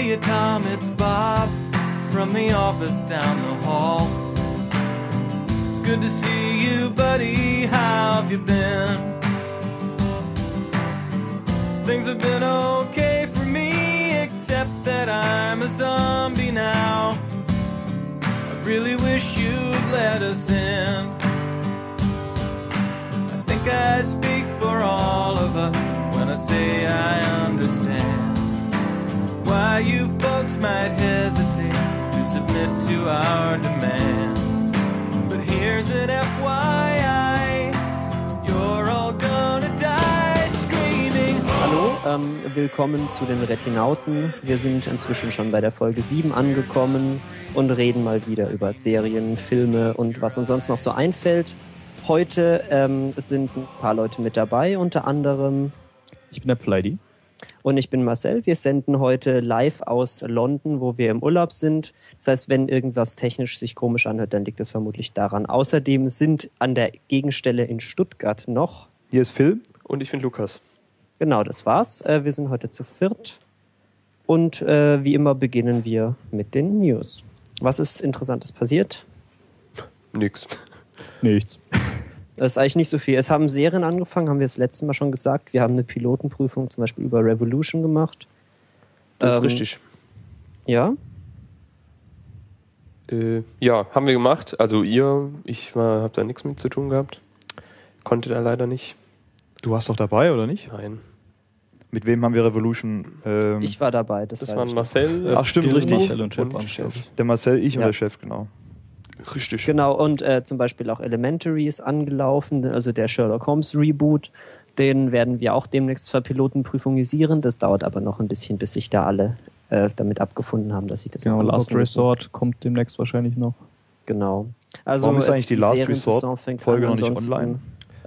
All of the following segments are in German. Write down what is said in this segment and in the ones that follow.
Hey, Tom, it's Bob from the office down the hall. It's good to see you, buddy. How have you been? Things have been okay for me, except that I'm a zombie now. I really wish you'd let us in. I think I speak for all of us when I say I understand why you folks might hesitate to submit to our demand. But here's an FYI, you're all gonna die screaming. Hallo, ähm, willkommen zu den Retinauten. Wir sind inzwischen schon bei der Folge 7 angekommen und reden mal wieder über Serien, Filme und was uns sonst noch so einfällt. Heute ähm, sind ein paar Leute mit dabei, unter anderem Ich bin der Flighty. Und ich bin Marcel. Wir senden heute live aus London, wo wir im Urlaub sind. Das heißt, wenn irgendwas technisch sich komisch anhört, dann liegt es vermutlich daran. Außerdem sind an der Gegenstelle in Stuttgart noch Hier ist Phil. Und ich bin Lukas. Genau, das war's. Äh, wir sind heute zu viert. Und äh, wie immer beginnen wir mit den News. Was ist Interessantes passiert? Nix. Nichts. Das ist eigentlich nicht so viel. Es haben Serien angefangen, haben wir das letzte Mal schon gesagt. Wir haben eine Pilotenprüfung zum Beispiel über Revolution gemacht. Das Ähm, ist richtig. Ja, Äh, ja, haben wir gemacht. Also ihr, ich war, hab da nichts mit zu tun gehabt. Konnte da leider nicht. Du warst doch dabei, oder nicht? Nein. Mit wem haben wir Revolution? Ähm, ich war dabei. Das, Das waren ich. Marcel. Ach, stimmt, richtig. Marcel und Chef waren Chef. der Marcel, ich und Ja. der Chef, genau. Richtig. Genau, und äh, zum Beispiel auch Elementary ist angelaufen, also der Sherlock Holmes Reboot. Den werden wir auch demnächst verpilotenprüfungisieren. Das dauert aber noch ein bisschen, bis sich da alle äh, damit abgefunden haben, dass sie das Genau, Last. Resort kommt demnächst wahrscheinlich noch. Genau. Also Warum ist eigentlich die Last Seriensaison fängt Folge noch nicht online?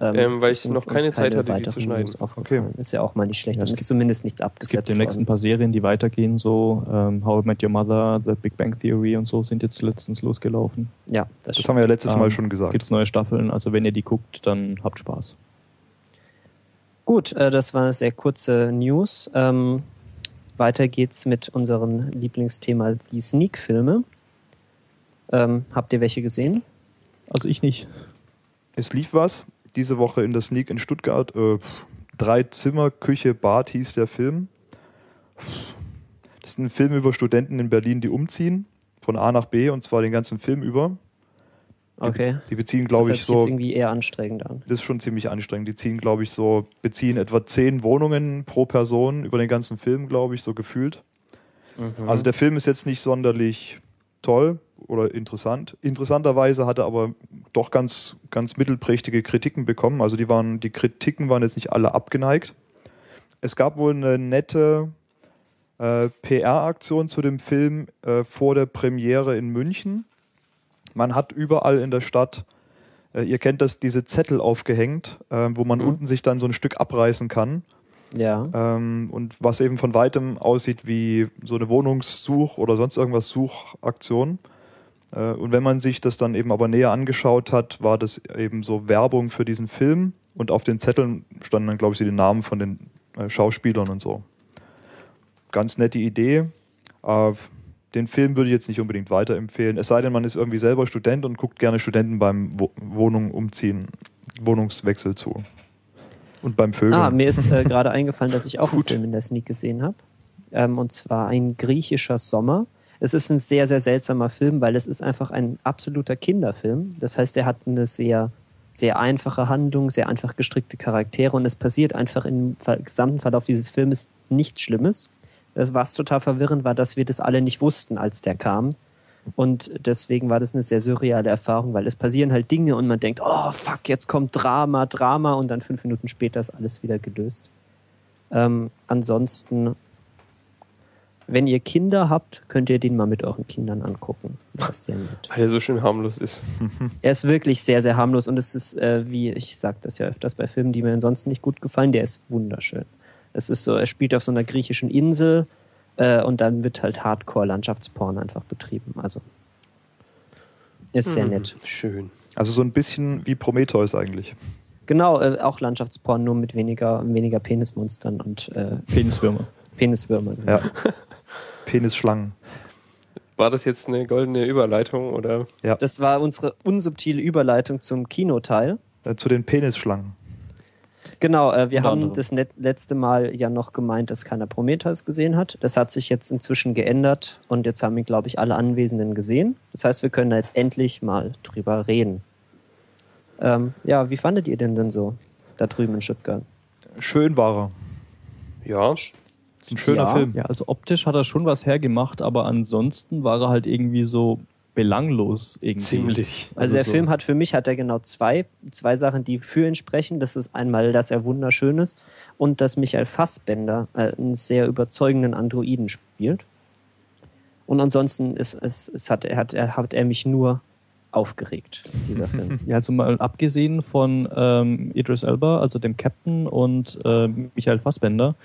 Ähm, weil ich noch keine Zeit hatte, die zu schneiden. News aufgefallen. Ist ja auch mal nicht schlecht. Ja, es Dann ist gibt- zumindest nichts Es abgesetzt gibt demnächst ein paar Serien, die weitergehen, so ähm, How I Met Your Mother, The Big Bang Theory und so sind jetzt letztens losgelaufen. Ja, das, Das haben wir ja letztes Ähm, Mal schon gesagt. Gibt es neue Staffeln, also wenn ihr die guckt, dann habt Spaß. Gut, äh, das war eine sehr kurze News. Ähm, weiter geht's mit unserem Lieblingsthema, die Sneak-Filme. Ähm, habt ihr welche gesehen? Also ich nicht. Es lief was diese Woche in der Sneak in Stuttgart. Äh, drei Zimmer, Küche, Bad hieß der Film. Das ist ein Film über Studenten in Berlin, die umziehen von A nach B und zwar den ganzen Film über. Okay. Die beziehen, das glaube ich, sich jetzt so irgendwie eher anstrengend an. Das ist schon ziemlich anstrengend. Die ziehen, glaube ich, so, beziehen etwa zehn Wohnungen pro Person über den ganzen Film, glaube ich, so gefühlt. Mhm. Also der Film ist jetzt nicht sonderlich toll oder interessant. Interessanterweise hat er aber doch ganz, ganz mittelprächtige Kritiken bekommen. Also die waren, die Kritiken waren jetzt nicht alle abgeneigt. Es gab wohl eine nette äh, PR-Aktion zu dem Film äh, vor der Premiere in München. Man hat überall in der Stadt äh, ihr kennt das, diese Zettel aufgehängt, äh, wo man Mhm. unten sich dann so ein Stück abreißen kann. Ja. Ähm, und was eben von weitem aussieht wie so eine Wohnungssuch- oder sonst irgendwas Suchaktion. Äh, und wenn man sich das dann eben aber näher angeschaut hat, war das eben so Werbung für diesen Film. Und auf den Zetteln standen dann, glaube ich, die Namen von den äh, Schauspielern und so. Ganz nette Idee. Äh, den Film würde ich jetzt nicht unbedingt weiterempfehlen. Es sei denn, man ist irgendwie selber Student und guckt gerne Studenten beim Wo Wohnung umziehen, Wohnungswechsel zu. Und beim Vögeln. Ah, mir ist äh, gerade eingefallen, dass ich auch einen. Film in der Sneak gesehen habe. Ähm, und zwar ein griechischer Sommer. Es ist ein sehr, sehr seltsamer Film, weil es ist einfach ein absoluter Kinderfilm. Das heißt, er hat eine sehr, sehr einfache Handlung, sehr einfach gestrickte Charaktere und es passiert einfach im gesamten Verlauf dieses Filmes nichts Schlimmes. Das, was total verwirrend war, dass wir das alle nicht wussten, als der kam. Und deswegen war das eine sehr surreale Erfahrung, weil es passieren halt Dinge und man denkt, oh fuck, jetzt kommt Drama, Drama und dann fünf Minuten später ist alles wieder gelöst. Ähm, ansonsten, wenn ihr Kinder habt, könnt ihr den mal mit euren Kindern angucken. Das ist sehr nett. Weil er so schön harmlos ist. Er ist wirklich sehr, sehr harmlos und es ist, äh, wie ich sage das ja öfters bei Filmen, die mir ansonsten nicht gut gefallen, der ist wunderschön. Es ist so, er spielt auf so einer griechischen Insel äh, und dann wird halt Hardcore-Landschaftsporn einfach betrieben. Also ist sehr Mhm. nett. Schön. Also so ein bisschen wie Prometheus eigentlich. Genau, äh, auch Landschaftsporn, nur mit weniger, weniger Penismonstern und äh, Peniswürmer. Peniswürmern. Ja. Penisschlangen. War das jetzt eine goldene Überleitung oder? Das war unsere unsubtile Überleitung zum Kinoteil. Äh, zu den Penisschlangen. Genau, äh, wir Unter haben anderem. das net letzte Mal ja noch gemeint, dass keiner Prometheus gesehen hat. Das hat sich jetzt inzwischen geändert und jetzt haben ihn, glaube ich, alle Anwesenden gesehen. Das heißt, wir können da jetzt endlich mal drüber reden. Ähm, ja, wie fandet ihr denn denn so da drüben in Stuttgart? Schön war er. Ja. Ist ein schöner Ja. Film. Ja, also optisch hat er schon was hergemacht, aber ansonsten war er halt irgendwie so belanglos irgendwie. Ziemlich. Also, der so- Film hat für mich hat er genau zwei, zwei Sachen, die für ihn sprechen. Das ist einmal, dass er wunderschön ist und dass Michael Fassbender äh, einen sehr überzeugenden Androiden spielt. Und ansonsten ist, ist, ist hat, er, hat, er, hat er mich nur aufgeregt, dieser Film. Ja, also mal abgesehen von ähm, Idris Elba, also dem Captain und ähm, Michael Fassbender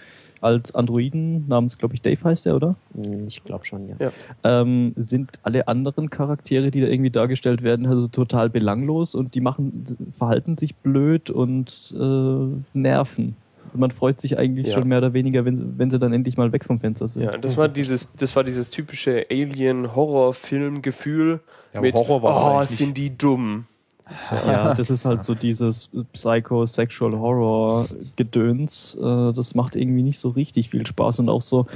als Androiden namens, glaube ich, Dave heißt er, oder? Hm, Ich glaube schon, ja. Ja. Ähm, sind alle anderen Charaktere, die da irgendwie dargestellt werden, also total belanglos und die machen, verhalten sich blöd und äh, nerven. Und man freut sich eigentlich Ja. schon mehr oder weniger, wenn, sie- wenn sie dann endlich mal weg vom Fenster sind. Ja, das war dieses, das war dieses typische Alien-Horror-Film-Gefühl. Ja, mit, Horror war oh, sind die dumm. Ja, das ist halt so dieses Psycho-Sexual Horror-Gedöns. Äh, das macht irgendwie nicht so richtig viel Spaß und auch so,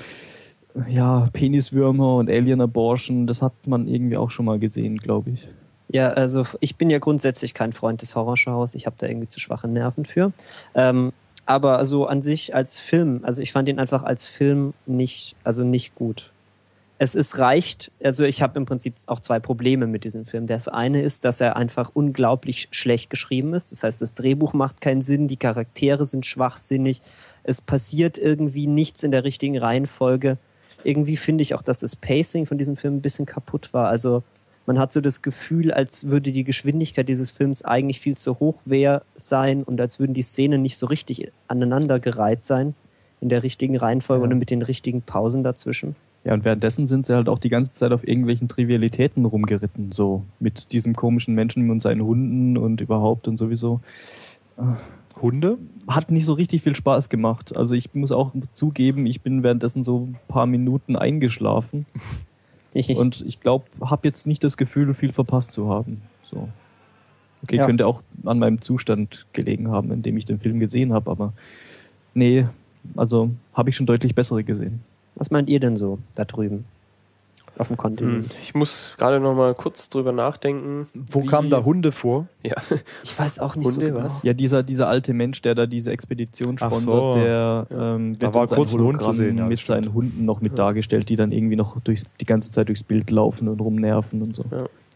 ja, Peniswürmer und Alien-Abortion, das hat man irgendwie auch schon mal gesehen, glaube ich. Ja, also ich bin ja grundsätzlich kein Freund des Horrorshows. Ich habe da irgendwie zu schwache Nerven für. Ähm, aber also an sich als Film, also ich fand ihn einfach als Film nicht, also nicht gut. Es ist reicht, also ich habe im Prinzip auch zwei Probleme mit diesem Film. Das eine ist, dass er einfach unglaublich schlecht geschrieben ist. Das heißt, das Drehbuch macht keinen Sinn, die Charaktere sind schwachsinnig, es passiert irgendwie nichts in der richtigen Reihenfolge. Irgendwie finde ich auch, dass das Pacing von diesem Film ein bisschen kaputt war. Also man hat so das Gefühl, als würde die Geschwindigkeit dieses Films eigentlich viel zu hoch wär, sein und als würden die Szenen nicht so richtig aneinandergereiht sein in der richtigen Reihenfolge Ja. und mit den richtigen Pausen dazwischen. Ja, und währenddessen sind sie halt auch die ganze Zeit auf irgendwelchen Trivialitäten rumgeritten, so mit diesem komischen Menschen und seinen Hunden und überhaupt und sowieso. Hunde? Hat nicht so richtig viel Spaß gemacht. Also ich muss auch zugeben, ich bin währenddessen so ein paar Minuten eingeschlafen und ich glaube, habe jetzt nicht das Gefühl, viel verpasst zu haben. So. Okay, Ja. könnte auch an meinem Zustand gelegen haben, in dem ich den Film gesehen habe, aber nee, also habe ich schon deutlich bessere gesehen. Was meint ihr denn so da drüben auf dem Hm. Kontinent? Ich muss gerade noch mal kurz drüber nachdenken. Wo kamen da Hunde vor? Ja, Ich weiß auch nicht Hunde, so genau. was? Ja, dieser, dieser alte Mensch, der da diese Expedition sponsert, so. der ähm, Da wird war kurz ein Hund zu sehen, ja, mit stimmt. seinen Hunden noch mit dargestellt, die dann irgendwie noch durchs, die ganze Zeit durchs Bild laufen und rumnerven und so.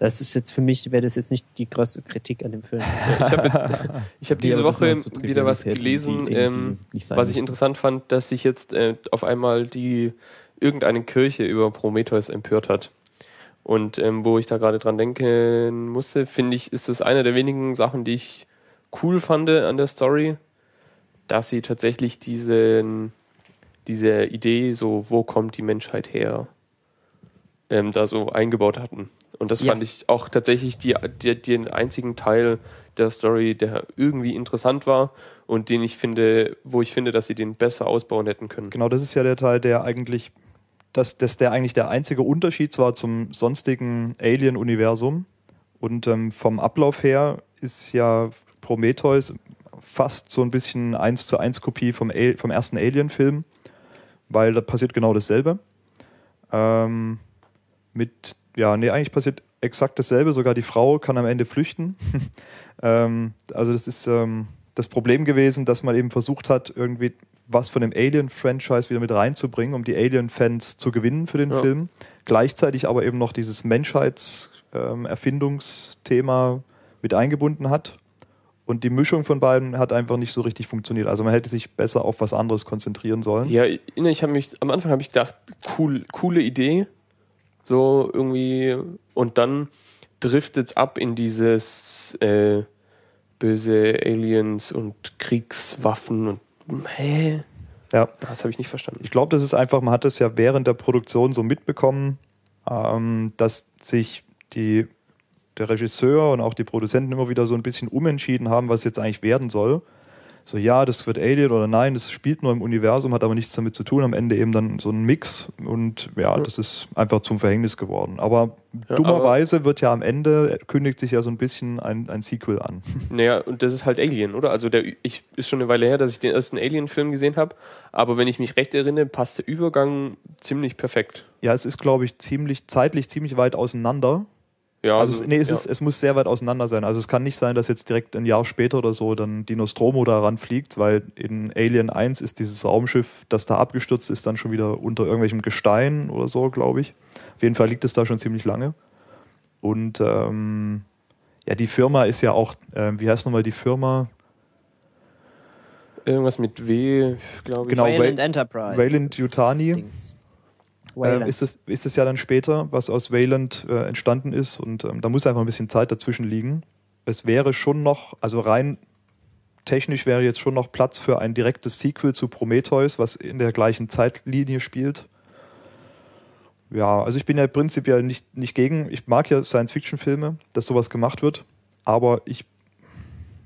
Das ist jetzt für mich, wäre das jetzt nicht die größte Kritik an dem Film. ich habe ich hab diese Ja, Woche wieder was gelesen, ähm, was ich interessant fand, dass sich jetzt äh, auf einmal die irgendeine Kirche über Prometheus empört hat. Und ähm, wo ich da gerade dran denken musste, finde ich, ist das eine der wenigen Sachen, die ich cool fand an der Story, dass sie tatsächlich diesen, diese Idee, so wo kommt die Menschheit her, ähm, da so eingebaut hatten. Und das Ja. fand ich auch tatsächlich die, die, den einzigen Teil der Story, der irgendwie interessant war und den ich finde, wo ich finde, dass sie den besser ausbauen hätten können. Genau, das ist ja der Teil, der eigentlich, das, das der eigentlich der einzige Unterschied zwar zum sonstigen Alien-Universum. Und ähm, vom Ablauf her ist ja Prometheus fast so ein bisschen 1 zu 1 Kopie vom, Al vom ersten Alien-Film, weil da passiert genau dasselbe. Ähm, mit, ja, nee, eigentlich passiert exakt dasselbe, sogar die Frau kann am Ende flüchten. ähm, also das ist ähm, das Problem gewesen, dass man eben versucht hat, irgendwie was von dem Alien-Franchise wieder mit reinzubringen, um die Alien-Fans zu gewinnen für den Ja. Film. Gleichzeitig aber eben noch dieses Menschheitserfindungsthema mit eingebunden hat. Und die Mischung von beiden hat einfach nicht so richtig funktioniert. Also man hätte sich besser auf was anderes konzentrieren sollen. Ja, ich habe mich, am Anfang habe ich gedacht, cool, coole Idee. So irgendwie, und dann driftet es ab in dieses äh, böse Aliens und Kriegswaffen und hä? Ja. Das habe ich nicht verstanden. Ich glaube, das ist einfach, man hat es ja während der Produktion so mitbekommen, ähm, dass sich die, der Regisseur und auch die Produzenten immer wieder so ein bisschen umentschieden haben, was jetzt eigentlich werden soll. So, ja, das wird Alien oder nein, das spielt nur im Universum, hat aber nichts damit zu tun. Am Ende eben dann so ein Mix und ja, das ist einfach zum Verhängnis geworden. Aber Ja, dummerweise wird ja am Ende, kündigt sich ja so ein bisschen ein, ein Sequel an. Naja, und das ist halt Alien, oder? Also der ich ist schon eine Weile her, dass ich den ersten Alien-Film gesehen habe, aber wenn ich mich recht erinnere, passt der Übergang ziemlich perfekt. Ja, es ist, glaube ich, ziemlich, zeitlich ziemlich weit auseinander. Ja, Also, es, nee, es, ja. ist, es muss sehr weit auseinander sein. Also es kann nicht sein, dass jetzt direkt ein Jahr später oder so dann die Nostromo da ranfliegt, weil in Alien 1 ist dieses Raumschiff, das da abgestürzt ist, dann schon wieder unter irgendwelchem Gestein oder so, glaube ich. Auf jeden Fall liegt es da schon ziemlich lange. Und ähm, ja, die Firma ist ja auch, äh, wie heißt nochmal die Firma? Irgendwas mit W, glaube ich. Genau, Wayland Enterprise. Wayland Yutani. Dings. Wayland. ist, es, ist es ja dann später, was aus Wayland äh, entstanden ist. Und ähm, da muss einfach ein bisschen Zeit dazwischen liegen. Es wäre schon noch, also rein technisch wäre jetzt schon noch Platz für ein direktes Sequel zu Prometheus, was in der gleichen Zeitlinie spielt. Ja, also ich bin ja prinzipiell nicht, nicht gegen, ich mag ja Science-Fiction-Filme, dass sowas gemacht wird, aber ich,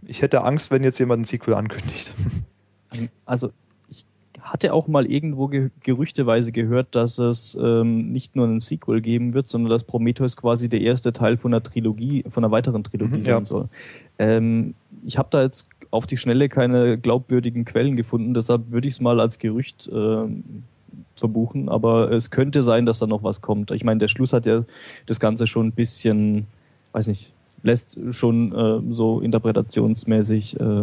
ich hätte Angst, wenn jetzt jemand ein Sequel ankündigt. Also hatte auch mal irgendwo ge gerüchteweise gehört, dass es ähm, nicht nur einen Sequel geben wird, sondern dass Prometheus quasi der erste Teil von einer Trilogie, von einer weiteren Trilogie Mhm, sein ja. soll. Ähm, ich habe da jetzt auf die Schnelle keine glaubwürdigen Quellen gefunden, deshalb würde ich es mal als Gerücht ähm, verbuchen, aber es könnte sein, dass da noch was kommt. Ich meine, der Schluss hat ja das Ganze schon ein bisschen, weiß nicht, lässt schon äh, so interpretationsmäßig äh,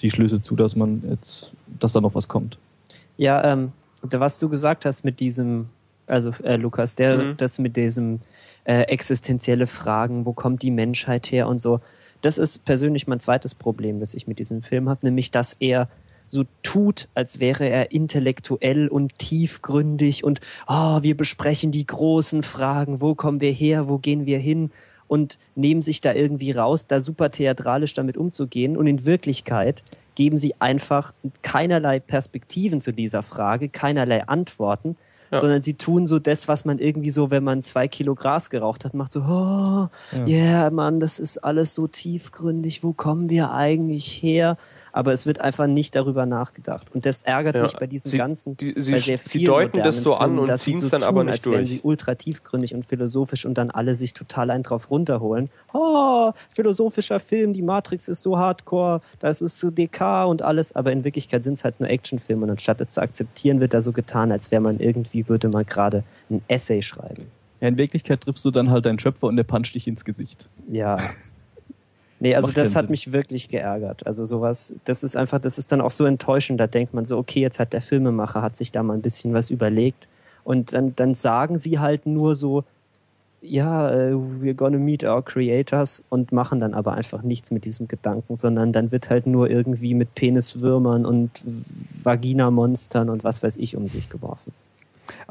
die Schlüsse zu, dass man jetzt, dass da noch was kommt. Ja, ähm, da, was du gesagt hast mit diesem, also äh, Lukas, der, Mhm. das mit diesem äh, existenzielle Fragen, wo kommt die Menschheit her und so, das ist persönlich mein zweites Problem, das ich mit diesem Film habe, nämlich dass er so tut, als wäre er intellektuell und tiefgründig und oh, wir besprechen die großen Fragen, wo kommen wir her, wo gehen wir hin und nehmen sich da irgendwie raus, da super theatralisch damit umzugehen und in Wirklichkeit geben sie einfach keinerlei Perspektiven zu dieser Frage, keinerlei Antworten, Ja. sondern sie tun so das, was man irgendwie so, wenn man zwei Kilo Gras geraucht hat, macht so, oh, ja, yeah, Mann, das ist alles so tiefgründig, wo kommen wir eigentlich her? Aber es wird einfach nicht darüber nachgedacht. Und das ärgert Ja, mich bei diesen sie- ganzen, die- sie- bei sehr sie vielen deuten das so an Filmen, und sie ziehen's so dann aber tun, nicht als wären durch. sie ultra tiefgründig und philosophisch und dann alle sich total einen drauf runterholen. Oh, philosophischer Film, die Matrix ist so hardcore, das ist so DK und alles, aber in Wirklichkeit sind es halt nur Actionfilme und anstatt es zu akzeptieren, wird da so getan, als wäre man irgendwie, würde man gerade ein Essay schreiben. Ja, in Wirklichkeit triffst du dann halt deinen Schöpfer und der puncht dich ins Gesicht. Ja. Nee, also Macht das hat Sinn. mich wirklich geärgert. Also sowas, das ist einfach, das ist dann auch so enttäuschend. Da denkt man so, okay, jetzt hat der Filmemacher, hat sich da mal ein bisschen was überlegt. Und dann, dann sagen sie halt nur so, ja, äh, we're gonna meet our creators und machen dann aber einfach nichts mit diesem Gedanken, sondern dann wird halt nur irgendwie mit Peniswürmern und Vaginamonstern und was weiß ich um sich geworfen.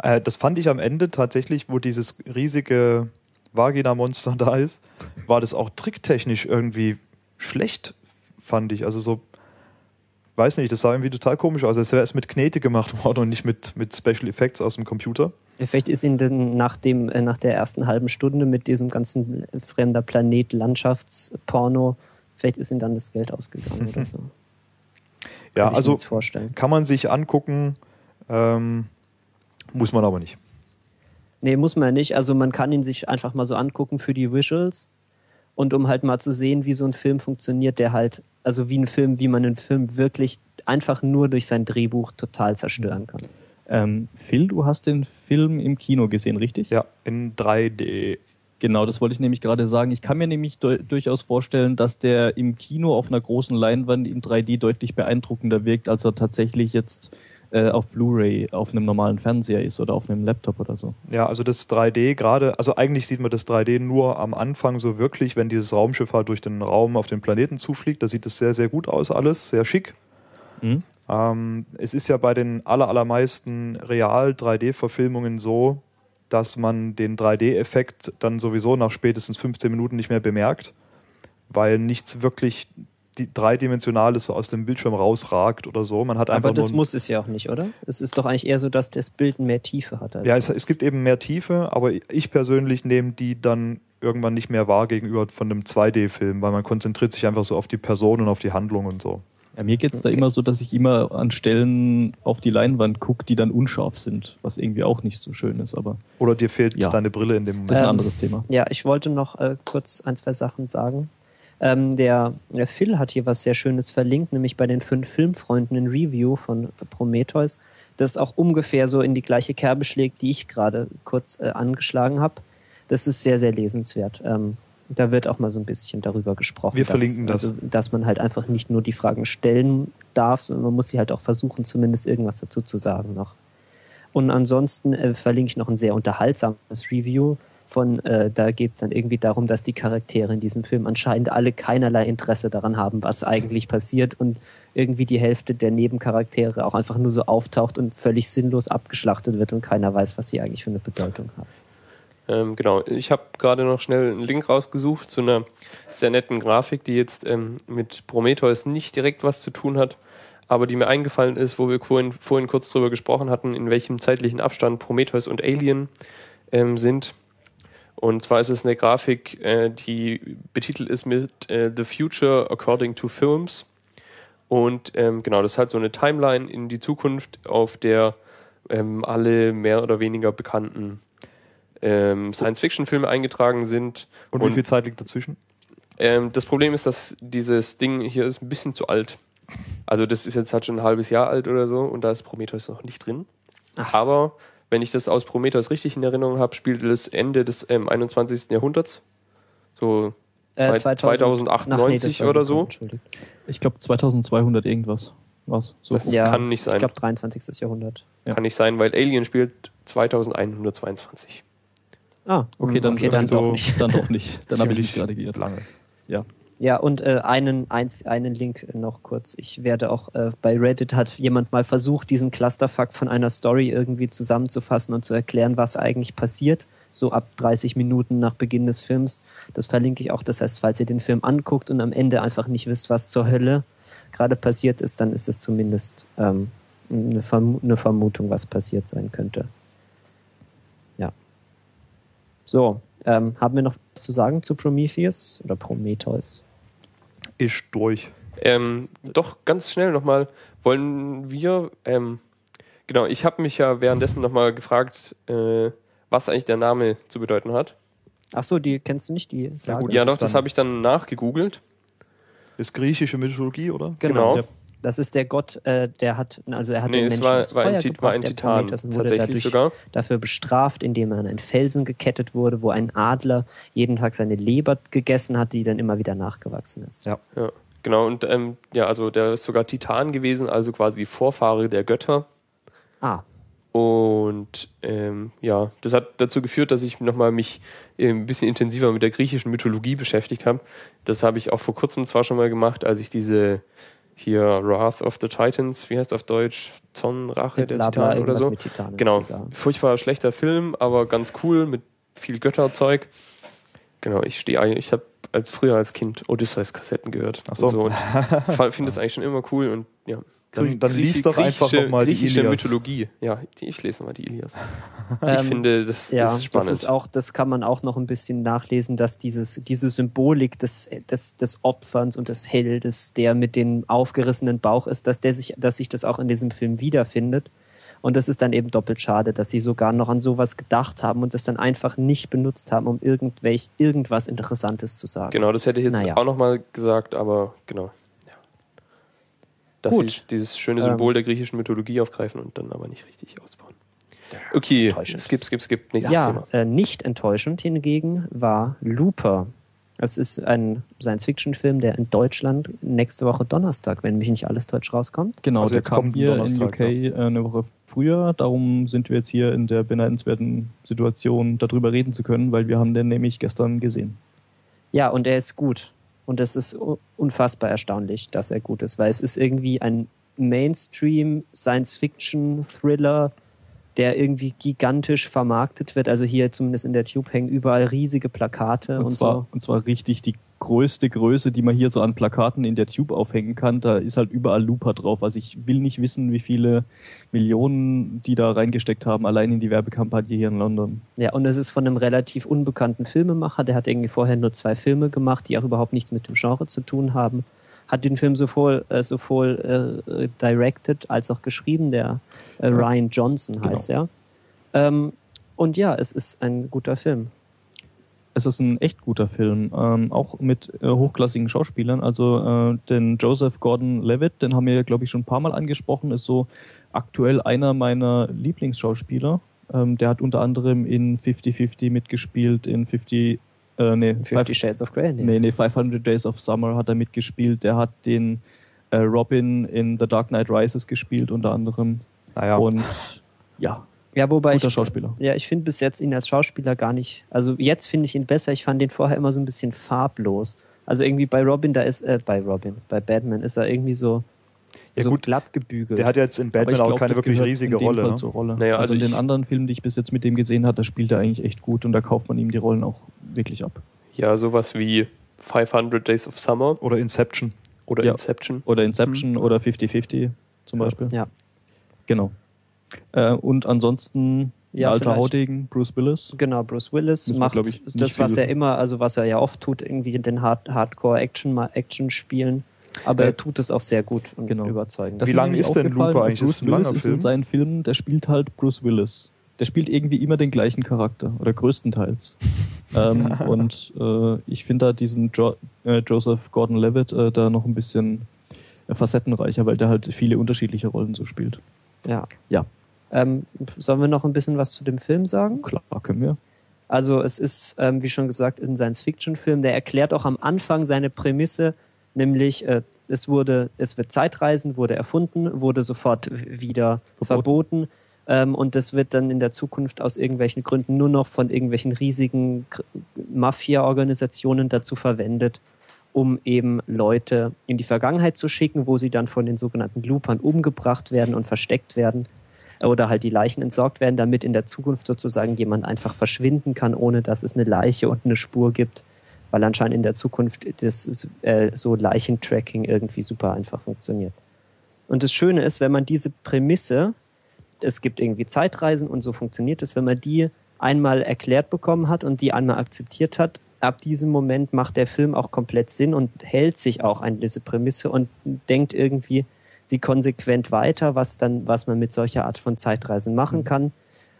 Äh, das fand ich am Ende tatsächlich, wo dieses riesige Vagina-Monster da ist, war das auch tricktechnisch irgendwie schlecht, fand ich. Also so, weiß nicht, das sah irgendwie total komisch aus, als wäre es mit Knete gemacht worden und nicht mit, mit Special Effects aus dem Computer. Vielleicht ist Ihnen denn nach, dem, äh, nach der ersten halben Stunde mit diesem ganzen fremder Planet Landschaftsporno, vielleicht ist Ihnen dann das Geld ausgegangen oder so. Ja, also kann man sich angucken, ähm, muss man aber nicht. Nee, muss man ja nicht. Also man kann ihn sich einfach mal so angucken für die Visuals und um halt mal zu sehen, wie so ein Film funktioniert, der halt, also wie ein Film, wie man einen Film wirklich einfach nur durch sein Drehbuch total zerstören kann. Ähm, Phil, du hast den Film im Kino gesehen, richtig? Ja, in 3D. Genau, das wollte ich nämlich gerade sagen. Ich kann mir nämlich durchaus vorstellen, dass der im Kino auf einer großen Leinwand in 3D deutlich beeindruckender wirkt, als er tatsächlich jetzt äh, auf Blu-ray auf einem normalen Fernseher ist oder auf einem Laptop oder so. Ja, also das 3D gerade, also eigentlich sieht man das 3D nur am Anfang so wirklich, wenn dieses Raumschiff halt durch den Raum auf den Planeten zufliegt. Da sieht es sehr, sehr gut aus alles, sehr schick. Mhm. Ähm, es ist ja bei den aller, allermeisten Real-3D-Verfilmungen so, dass man den 3D-Effekt dann sowieso nach spätestens 15 Minuten nicht mehr bemerkt, weil nichts wirklich die Dreidimensionales so aus dem Bildschirm rausragt oder so. Man hat einfach Aber das nur ein- muss es ja auch nicht, oder? Es ist doch eigentlich eher so, dass das Bild mehr Tiefe hat. Als Ja, es, es gibt eben mehr Tiefe, aber ich persönlich nehme die dann irgendwann nicht mehr wahr gegenüber von einem 2D-Film, weil man konzentriert sich einfach so auf die Person und auf die Handlung und so. Ja, mir geht's da Okay. immer so, dass ich immer an Stellen auf die Leinwand gucke, die dann unscharf sind, was irgendwie auch nicht so schön ist, aber Oder dir fehlt Ja. deine Brille in dem Moment. das ist ein Ähm, anderes Thema. Ja, ich wollte noch äh, kurz ein, zwei Sachen sagen. Ähm, der, der Phil hat hier was sehr Schönes verlinkt, nämlich bei den fünf Filmfreunden ein Review von Prometheus, das auch ungefähr so in die gleiche Kerbe schlägt, die ich gerade kurz äh, angeschlagen habe. Das ist sehr, sehr lesenswert. Ähm, da wird auch mal so ein bisschen darüber gesprochen. Wir dass, verlinken das. Also, dass man halt einfach nicht nur die Fragen stellen darf, sondern man muss sie halt auch versuchen, zumindest irgendwas dazu zu sagen noch. Und ansonsten äh, verlinke ich noch ein sehr unterhaltsames Review von, äh, da geht es dann irgendwie darum, dass die Charaktere in diesem Film anscheinend alle keinerlei Interesse daran haben, was eigentlich passiert und irgendwie die Hälfte der Nebencharaktere auch einfach nur so auftaucht und völlig sinnlos abgeschlachtet wird und keiner weiß, was sie eigentlich für eine Bedeutung haben. Ähm, genau, ich habe gerade noch schnell einen Link rausgesucht zu einer sehr netten Grafik, die jetzt ähm, mit Prometheus nicht direkt was zu tun hat, aber die mir eingefallen ist, wo wir vorhin, vorhin kurz drüber gesprochen hatten, in welchem zeitlichen Abstand Prometheus und Alien ähm, sind. Und zwar ist es eine Grafik, äh, die betitelt ist mit äh, The Future According to Films. Und ähm, genau, das ist halt so eine Timeline in die Zukunft, auf der ähm, alle mehr oder weniger bekannten ähm, Science-Fiction-Filme eingetragen sind. Und, wie viel Zeit liegt dazwischen? Ähm, das Problem ist, dass dieses Ding hier ist ein bisschen zu alt. Also das ist jetzt halt schon ein halbes Jahr alt oder so und da ist Prometheus noch nicht drin. Aber wenn ich das aus Prometheus richtig in Erinnerung habe, spielt es Ende des ähm, 21. Jahrhunderts. So Äh, zwei- 2000 Ach, nee, 2098 das war oder so. Ich glaube 2200 irgendwas. Was? So Das. Ja, kann nicht sein. Ich glaube 23. Jahrhundert. Ja. Kann nicht sein, weil Alien spielt 2122. Ah, okay, dann, okay, dann so, doch nicht. Dann doch nicht. Dann habe ich mich gerade geirrt. lange. Ja. Ja, und äh, einen, eins, einen Link noch kurz. Ich werde auch äh, bei Reddit hat jemand mal versucht, diesen Clusterfuck von einer Story irgendwie zusammenzufassen und zu erklären, was eigentlich passiert, so ab 30 Minuten nach Beginn des Films. Das verlinke ich auch. Das heißt, falls ihr den Film anguckt und am Ende einfach nicht wisst, was zur Hölle gerade passiert ist, dann ist es zumindest ähm, eine, Verm eine Vermutung, was passiert sein könnte. Ja. So, ähm, haben wir noch was zu sagen zu Prometheus oder Prometheus? Ist durch. Ähm, doch, ganz schnell nochmal, wollen wir, ähm, genau, ich habe mich ja währenddessen nochmal gefragt, äh, was eigentlich der Name zu bedeuten hat. Ach so, die kennst du nicht, die Sage? gut, ja, das doch, das habe ich dann nachgegoogelt. Ist griechische Mythologie, oder? Genau. Ja. Das ist der Gott, äh, der hat, also er hat Nee, den es Menschen war, ins war, Feuer ein, gebracht, war ein der Titan, Prometheus, und wurde tatsächlich dadurch sogar. dafür bestraft, indem er an einen Felsen gekettet wurde, wo ein Adler jeden Tag seine Leber gegessen hat, die dann immer wieder nachgewachsen ist. Ja. Ja, genau, und ähm, ja, also der ist sogar Titan gewesen, also quasi Vorfahre der Götter. Ah, Und ähm, ja, das hat dazu geführt, dass ich nochmal mich äh, ein bisschen intensiver mit der griechischen Mythologie beschäftigt habe. Das habe ich auch vor kurzem zwar schon mal gemacht, als ich diese hier Wrath of the Titans, wie heißt auf Deutsch? Zornrache der bla, bla, Titanen oder so. mit Titanen, Genau. Furchtbar schlechter Film, aber ganz cool mit viel Götterzeug. Genau, ich stehe eigentlich, ich habe als früher als Kind Odysseus-Kassetten gehört. Ach so. Und, so und finde es eigentlich schon immer cool und ja. Dann- dann lies doch einfach griechische- noch mal die griechische Ilias. Mythologie. Ja, die, ich lese mal die Ilias. ich Ähm, finde, das Ja, ist spannend. das ist auch, das kann man auch noch ein bisschen nachlesen, dass dieses, diese Symbolik des, des, des Opferns und des Heldes, der mit dem aufgerissenen Bauch ist, dass der sich, dass sich das auch in diesem Film wiederfindet. Und das ist dann eben doppelt schade, dass sie sogar noch an sowas gedacht haben und das dann einfach nicht benutzt haben, um irgendwelch, irgendwas Interessantes zu sagen. genau, das hätte ich jetzt Naja. auch nochmal gesagt, aber genau. Dass Gut. sie dieses schöne Ähm. Symbol der griechischen Mythologie aufgreifen und dann aber nicht richtig ausbauen. Okay, Enttäuschend. skip, skip, skip. Nächstes Ja, Thema. äh, nicht enttäuschend hingegen war Looper. Es ist ein Science-Fiction-Film, der in Deutschland nächste Woche Donnerstag, wenn mich nicht alles deutsch rauskommt. Genau, Also der jetzt kam kommt hier in UK äh, eine Woche früher. Darum sind wir jetzt hier in der beneidenswerten Situation, darüber reden zu können, weil wir haben den nämlich gestern gesehen. Ja, und er ist gut. Und es ist unfassbar erstaunlich, dass er gut ist, weil es ist irgendwie ein Mainstream Science-Fiction-Thriller, der irgendwie gigantisch vermarktet wird. Also hier zumindest in der Tube hängen überall riesige Plakate und, Und, zwar, so. und zwar richtig die größte Größe, die man hier so an Plakaten in der Tube aufhängen kann. Da ist halt überall Looper drauf. Also ich will nicht wissen, wie viele Millionen die da reingesteckt haben, allein in die Werbekampagne hier in London. Ja, und es ist von einem relativ unbekannten Filmemacher, der hat irgendwie vorher nur zwei Filme gemacht, die auch überhaupt nichts mit dem Genre zu tun haben. Hat den Film sowohl, äh, sowohl äh, directed als auch geschrieben. Der äh, Ryan Johnson heißt er. Ähm, und ja, es ist ein guter Film. Es ist ein echt guter Film, ähm, auch mit äh, hochklassigen Schauspielern. Also äh, den Joseph Gordon-Levitt, den haben wir, glaube ich, schon ein paar Mal angesprochen, ist so aktuell einer meiner Lieblingsschauspieler. Ähm, der hat unter anderem in 50-50 mitgespielt, in 50, äh, nee, Fifty Five- Shades of Grey. nee, nee, 500 Days of Summer hat er mitgespielt. Der hat den äh, Robin in The Dark Knight Rises gespielt, unter anderem. Naja, Und ja, Ja, wobei guter ich, Schauspieler. ja, ich finde bis jetzt ihn als Schauspieler gar nicht. Also jetzt finde ich ihn besser. Ich fand ihn vorher immer so ein bisschen farblos. Also irgendwie bei Robin, da ist, äh, bei Robin, bei Batman ist er irgendwie so, Ja, so gut. glatt gebügelt. der hat ja jetzt in Batman ich auch glaub, keine wirklich riesige in dem Rolle. Fall Ne? zur Rolle. Naja, also, also in den anderen Filmen, die ich bis jetzt mit dem gesehen habe, da spielt er eigentlich echt gut und da kauft man ihm die Rollen auch wirklich ab. Ja, sowas wie 500 Days of Summer Oder Inception. oder Ja. Inception. Oder Inception oder 50-50 zum Beispiel. Ja. Genau. Äh, und ansonsten Ja, alter. Hautigen, Bruce Willis. Genau, Bruce Willis Müssen wir, macht glaub ich, das, was viel- er immer, also was er ja oft tut, irgendwie den Hard Hardcore-Action Action spielen. Aber Äh, er tut es auch sehr gut und genau. überzeugend. Das Wie lang ist denn Looper eigentlich? Bruce Ist Willis ist Film? in seinen Filmen, der spielt halt Bruce Willis. Der spielt irgendwie immer den gleichen Charakter oder größtenteils. ähm, und äh, ich finde da diesen jo äh, Joseph Gordon-Levitt äh, da noch ein bisschen äh, facettenreicher, weil der halt viele unterschiedliche Rollen so spielt. ja. Ja. Ähm, sollen wir noch ein bisschen was zu dem Film sagen? Klar, können wir. Also es ist, ähm, wie schon gesagt, ein Science-Fiction-Film, der erklärt auch am Anfang seine Prämisse, nämlich äh, es wurde, es wird Zeitreisen, wurde erfunden, wurde sofort wieder Verboten. verboten. Ähm, und das wird dann in der Zukunft aus irgendwelchen Gründen nur noch von irgendwelchen riesigen Mafia-Organisationen dazu verwendet, um eben Leute in die Vergangenheit zu schicken, wo sie dann von den sogenannten Loopern umgebracht werden und versteckt werden oder halt die Leichen entsorgt werden, damit in der Zukunft sozusagen jemand einfach verschwinden kann, ohne dass es eine Leiche und eine Spur gibt, weil anscheinend in der Zukunft das äh, so Leichentracking irgendwie super einfach funktioniert. Und das Schöne ist, wenn man diese Prämisse, es gibt irgendwie Zeitreisen und so funktioniert es, wenn man die einmal erklärt bekommen hat und die einmal akzeptiert hat, ab diesem Moment macht der Film auch komplett Sinn und hält sich auch an diese Prämisse und denkt irgendwie sie konsequent weiter, was dann, was man mit solcher Art von Zeitreisen machen kann.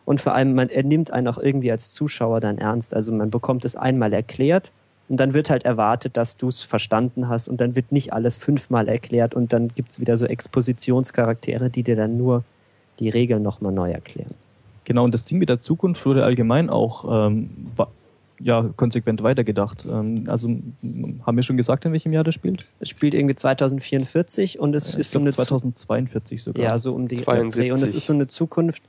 Und vor allem, man, er nimmt einen auch irgendwie als Zuschauer dann ernst. Also man bekommt es einmal erklärt und dann wird halt erwartet, dass du es verstanden hast und dann wird nicht alles fünfmal erklärt und dann gibt's wieder so Expositionscharaktere, die dir dann nur die Regeln nochmal neu erklären. Genau, und das Ding mit der Zukunft wurde allgemein auch ähm, ja, konsequent weitergedacht. Ähm, also haben wir schon gesagt, in welchem Jahr das spielt? Es spielt irgendwie 2044 und es ich ist so eine Zu- 2042 sogar. Ja, so um die 72. Dreh. Und es ist so eine Zukunft,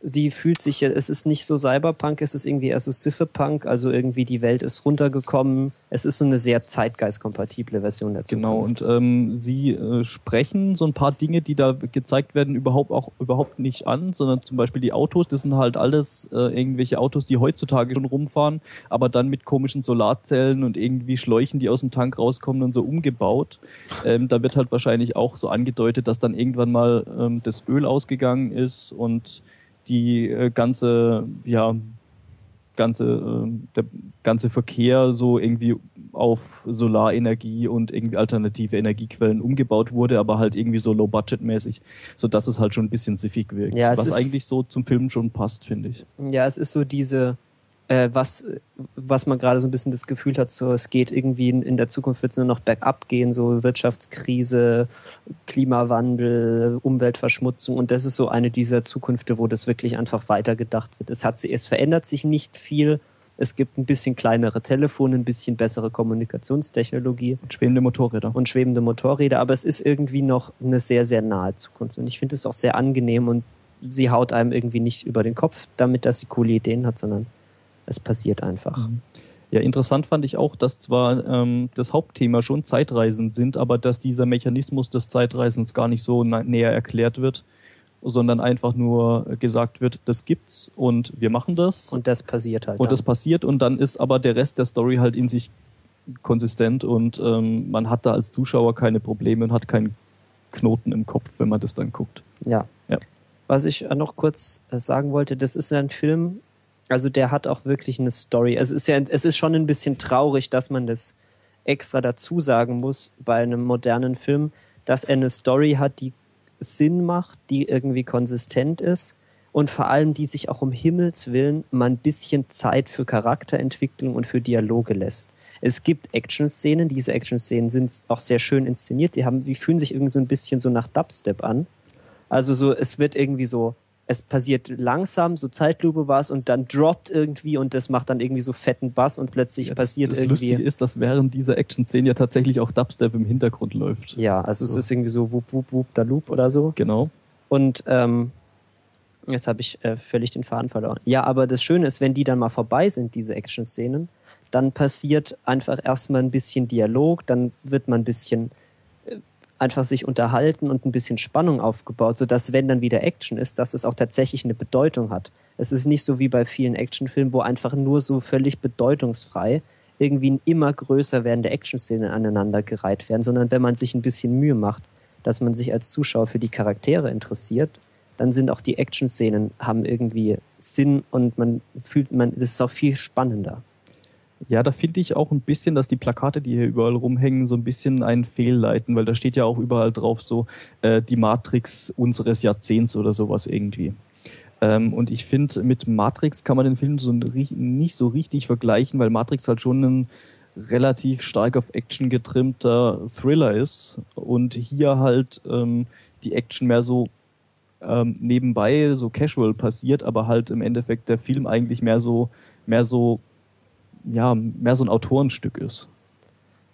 sie fühlt sich, ja- es ist nicht so Cyberpunk, es ist irgendwie eher so Cypherpunk, also irgendwie die Welt ist runtergekommen. Es ist so eine sehr zeitgeistkompatible Version der Genau, und ähm, sie äh, sprechen so ein paar Dinge, die da gezeigt werden, überhaupt auch überhaupt nicht an, sondern zum Beispiel die Autos, das sind halt alles äh, irgendwelche Autos, die heutzutage schon rumfahren, aber dann mit komischen Solarzellen und irgendwie Schläuchen, die aus dem Tank rauskommen und so umgebaut. Ähm, da wird halt wahrscheinlich auch so angedeutet, dass dann irgendwann mal ähm, das Öl ausgegangen ist und die äh, ganze, ja, ganze, äh, der ganze Verkehr so irgendwie auf Solarenergie und irgendwie alternative Energiequellen umgebaut wurde, aber halt irgendwie so low-budget-mäßig, so dass es halt schon ein bisschen siffig wirkt. Ja, was eigentlich so zum Film schon passt, finde ich. Ja, es ist so diese, äh, was, was man gerade so ein bisschen das Gefühl hat, so es geht irgendwie in, in der Zukunft wird es nur noch bergab gehen, so Wirtschaftskrise, Klimawandel, Umweltverschmutzung und das ist so eine dieser Zukünfte, wo das wirklich einfach weitergedacht wird. Es hat es verändert sich nicht viel. Es gibt ein bisschen kleinere Telefone, ein bisschen bessere Kommunikationstechnologie Und schwebende Motorräder. und schwebende Motorräder, aber es ist irgendwie noch eine sehr, sehr nahe Zukunft. Und ich finde es auch sehr angenehm und sie haut einem irgendwie nicht über den Kopf damit, dass sie coole Ideen hat, sondern es passiert einfach. Ja, interessant fand ich auch, dass zwar ähm, das Hauptthema schon Zeitreisen sind, aber dass dieser Mechanismus des Zeitreisens gar nicht so näher erklärt wird, sondern einfach nur gesagt wird, das gibt's und wir machen das Und das passiert halt. und dann. das passiert und dann ist aber der Rest der Story halt in sich konsistent und ähm, man hat da als Zuschauer keine Probleme und hat keinen Knoten im Kopf, wenn man das dann guckt. Ja. Ja. Was ich noch kurz äh, sagen wollte, das ist ein Film, also der hat auch wirklich eine Story. Es ist ja, es ist schon ein bisschen traurig, dass man das extra dazu sagen muss bei einem modernen Film, dass er eine Story hat, die Sinn macht, die irgendwie konsistent ist und vor allem die sich auch um Himmels Willen mal ein bisschen Zeit für Charakterentwicklung und für Dialoge lässt. Es gibt Action-Szenen, diese Action-Szenen sind auch sehr schön inszeniert, die, haben, die fühlen sich irgendwie so ein bisschen so nach Dubstep an. Also so, es wird irgendwie so, es passiert langsam, so Zeitlupe war es und dann droppt irgendwie und das macht dann irgendwie so fetten Bass und plötzlich Ja, das, passiert das irgendwie. Lustige ist, dass während dieser Action-Szene ja tatsächlich auch Dubstep im Hintergrund läuft. Ja, also So. es ist irgendwie so wup, wup, wup, da loop oder so. Genau. Und ähm, jetzt habe ich äh, völlig den Faden verloren. Ja, aber das Schöne ist, wenn die dann mal vorbei sind, diese Action-Szenen, dann passiert einfach erstmal ein bisschen Dialog, dann wird man ein bisschen einfach sich unterhalten und ein bisschen Spannung aufgebaut, sodass, wenn dann wieder Action ist, dass es auch tatsächlich eine Bedeutung hat. Es ist nicht so wie bei vielen Actionfilmen, wo einfach nur so völlig bedeutungsfrei irgendwie immer größer werdende Action-Szenen aneinandergereiht werden, sondern wenn man sich ein bisschen Mühe macht, dass man sich als Zuschauer für die Charaktere interessiert, dann sind auch die Action-Szenen haben irgendwie Sinn und man fühlt, man, das ist auch viel spannender. Ja, da finde ich auch ein bisschen, dass die Plakate, die hier überall rumhängen, so ein bisschen einen fehlleiten, weil da steht ja auch überall drauf so äh, die Matrix unseres Jahrzehnts oder sowas irgendwie. Ähm, und ich finde, mit Matrix kann man den Film so nicht so richtig vergleichen, weil Matrix halt schon ein relativ stark auf Action getrimmter Thriller ist und hier halt ähm, die Action mehr so ähm, nebenbei so casual passiert, aber halt im Endeffekt der Film eigentlich mehr so mehr so ja mehr so ein Autorenstück ist.